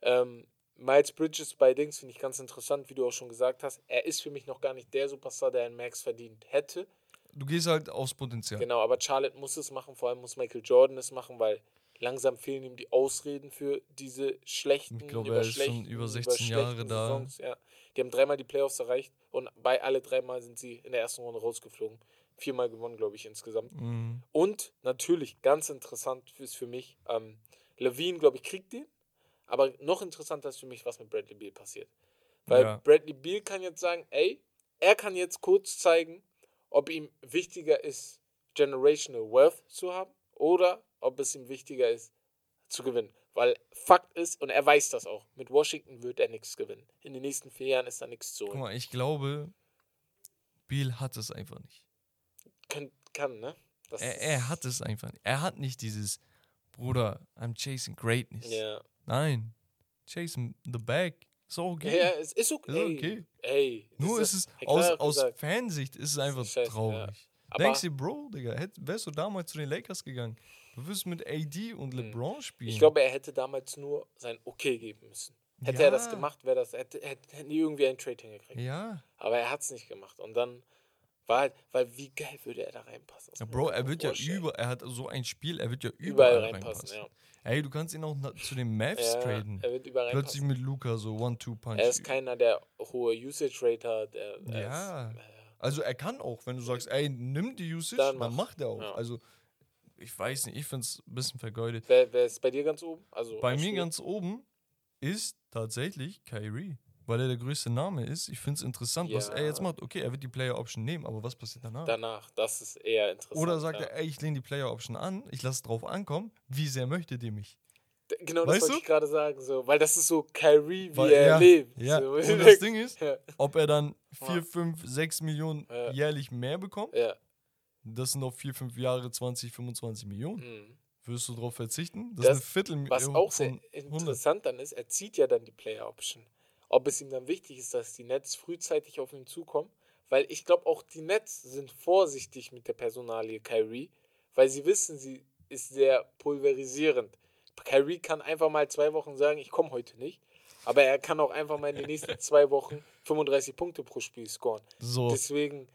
Ähm, Miles Bridges bei Dings finde ich ganz interessant, wie du auch schon gesagt hast. Er ist für mich noch gar nicht der Superstar, der einen Max verdient hätte. Du gehst halt aufs Potenzial. Genau, aber Charlotte muss es machen, vor allem muss Michael Jordan es machen, weil langsam fehlen ihm die Ausreden für diese schlechten, Ich glaube, er ist schon über 16 Jahre da. Saisons, ja. Die haben dreimal die Playoffs erreicht und bei alle dreimal sind sie in der ersten Runde rausgeflogen. Viermal gewonnen, glaube ich, insgesamt. Mhm. Und natürlich, ganz interessant ist für mich, ähm, Levine, glaube ich, kriegt den. Aber noch interessanter ist für mich, was mit Bradley Beal passiert. Weil Ja. Bradley Beal kann jetzt sagen, ey, er kann jetzt kurz zeigen, ob ihm wichtiger ist, Generational Wealth zu haben oder ob es ihm wichtiger ist, zu gewinnen. Weil Fakt ist, und er weiß das auch, mit Washington wird er nichts gewinnen. In den nächsten vier Jahren ist da nichts zu Guck holen. mal, ich glaube, Bill hat es einfach nicht. Kann, kann, ne? Er, er hat es einfach nicht. Er hat nicht dieses, Bruder, I'm chasing greatness. Ja. Nein, chasing the bag. Ist auch okay. Ja, es ist okay. Ist okay. Ey, Nur das ist es, aus, aus gesagt. Fansicht ist es einfach scheiße, traurig. Aber Denkst du, Bro, Digga, hätt, wärst du damals zu den Lakers gegangen? Du wirst mit AD und LeBron spielen. Hm. ich glaube, er hätte damals nur sein Okay geben müssen. Hätte er das Ja. gemacht, wäre das, hätte, hätte, hätten die irgendwie einen Trade hingekriegt. Ja. Aber er hat es nicht gemacht. Und dann halt, weil wie geil würde er da reinpassen? Ja. Bro, er wird ja über, er hat so ein Spiel, er wird ja überall überall, reinpassen. reinpassen. Ja. Ey, du kannst ihn auch zu den Mavs Ja, traden. er wird überall Plötzlich reinpassen. mit Luca so One-Two-Punch. Er ist keiner, der hohe Usage Rate hat. Er, er Ja. Ist, äh, Also er kann auch, wenn du sagst, ey, nimm die Usage, Dann dann, mach. macht er auch. Ja. Also ich weiß nicht, ich finde es ein bisschen vergeudet. wer, wer ist bei dir ganz oben? Also Bei mir ganz oben ist tatsächlich Kyrie, weil er der größte Name ist. Ich finde es interessant, was Ja. er jetzt macht. Okay, er wird die Player Option nehmen, aber was passiert danach? danach. Das ist eher interessant. Oder sagt ja. er, ey, ich lehne die Player Option an, ich lasse es drauf ankommen. Wie sehr möchtet ihr mich? Genau das Weißt wollte du? ich gerade sagen, so, weil das ist so Kyrie, wie Weil- er ja, lebt. Ja, So. und das <laughs> Ding ist, ob er dann Ja. 4, 5, 6 Millionen jährlich mehr bekommt, das sind auf 4, 5 Jahre 20, 25 Millionen. mhm. Wirst du darauf verzichten? Das, Das, ist eine Viertel Was auch sehr von 100. interessant dann ist, er zieht ja dann die Player Option. Ob es ihm dann wichtig ist, dass die Nets frühzeitig auf ihn zukommen, weil ich glaube auch die Nets sind vorsichtig mit der Personalie Kyrie, weil sie wissen, sie ist sehr pulverisierend. Kyrie kann einfach mal zwei Wochen sagen, ich komme heute nicht, aber er kann auch einfach mal in den nächsten <laughs> zwei Wochen 35 Punkte pro Spiel scoren. So, Deswegen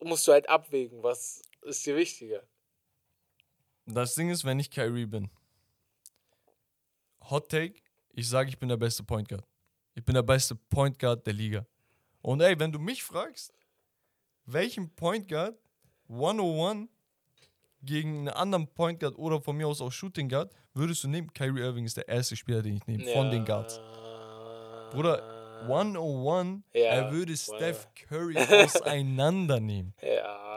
musst du halt abwägen, was ist dir wichtiger. das Ding ist, wenn ich Kyrie bin, Hot Take, ich sage, ich bin der beste Point Guard. Ich bin der beste Point Guard der Liga. Und ey, wenn du mich fragst, welchen Point Guard 101 gegen einen anderen Point Guard oder von mir aus auch Shooting Guard würdest du nehmen? Kyrie Irving ist der erste Spieler, den ich nehme, von den Guards. Bruder, 101, Ja, er würde. Steph Curry <laughs> auseinandernehmen. Ja,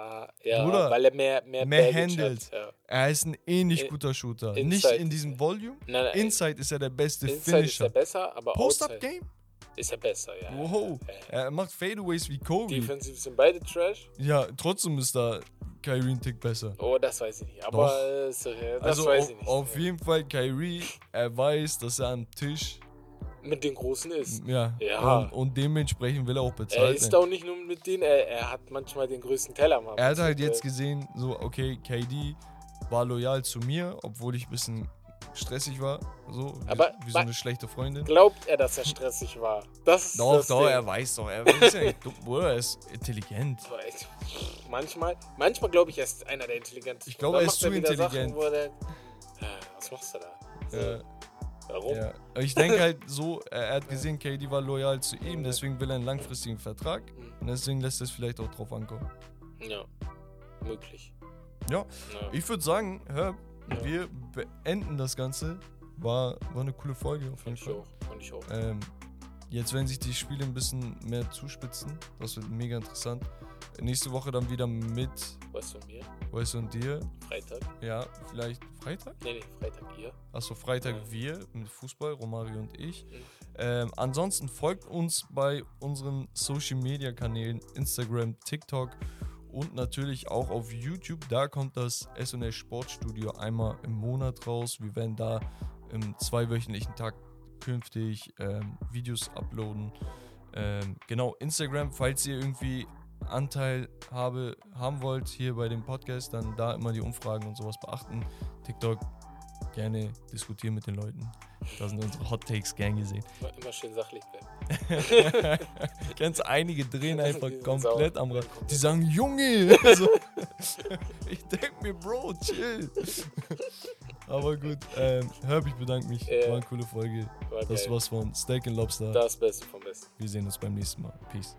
ja, Bruder, weil er mehr, mehr, mehr handelt. Ja. Er ist ein ähnlich In- guter Shooter. Nicht Inside in ist diesem Volume. Nein, nein, Inside ist er der beste Inside ist er Finisher. besser, aber Post-Up Outside Game? ist er besser, ja. Wow. Ja. Er macht Fadeaways wie Kobe. Defensiv sind beide Trash. Ja, trotzdem ist da Kyrie ein Tick besser. Oh, das weiß ich nicht. Aber Doch. äh, das Also weiß auf, ich nicht. auf jeden Fall Kyrie, er weiß, dass er am Tisch, Mit den Großen ist. ja, Ja. Und, und dementsprechend will er auch Er bezahlt ist auch nicht nur mit denen, er, er hat manchmal den größten Teller mal. Er hat halt jetzt gesehen, so, okay, KD war loyal zu mir, obwohl ich ein bisschen stressig war, so, wie, Aber wie so wa- eine schlechte Freundin. Glaubt er, dass er stressig war? Das ist Doch, das doch, Ding. er weiß doch, er ist ja nicht dumm, Bruder, er ist intelligent. Manchmal, manchmal glaube ich, er ist einer der intelligentesten. Ich glaube, er ist zu intelligent. Sachen, wo er "Ah, was machst du da? So, Ja. Warum? Ja. Ich denke halt so, er hat gesehen, KD war loyal zu ihm, deswegen will er einen langfristigen Vertrag und deswegen lässt er es vielleicht auch drauf ankommen. Ja, möglich. Ja, Ja. ich würde sagen, hör, Ja. wir beenden das Ganze. War, war eine coole Folge auf jeden Fand ich Fall. auch. Fand ich auch. Ähm, jetzt werden sich die Spiele ein bisschen mehr zuspitzen. Das wird mega interessant. Nächste Woche dann wieder mit Was von mir? Wes und dir. Freitag? Ja, vielleicht Freitag? Nee, nee, Freitag ihr. Achso, Freitag Ja. wir mit Fußball, Romario und ich. Mhm. Ähm, ansonsten folgt uns bei unseren Social Media Kanälen, Instagram, TikTok und natürlich auch auf YouTube. Da kommt das SNL Sportstudio einmal im Monat raus. Wir werden da im zweiwöchentlichen Tag künftig ähm, Videos uploaden. Ähm, genau, Instagram, falls ihr irgendwie Anteil habe, haben wollt hier bei dem Podcast, dann da immer die Umfragen und sowas beachten. TikTok gerne diskutieren mit den Leuten. Da sind unsere Hot Takes gern gesehen. Immer, schön sachlich bleiben. <laughs> Du, einige drehen einfach komplett am Rad. Die sagen, Junge! so. <laughs> Ich denk mir, Bro, chill. Aber gut, ähm, Herb, ich bedanke mich. Ja. War eine coole Folge. War Das war's von Steak and Lobster. Das Beste vom Besten. Wir sehen uns beim nächsten Mal. Peace.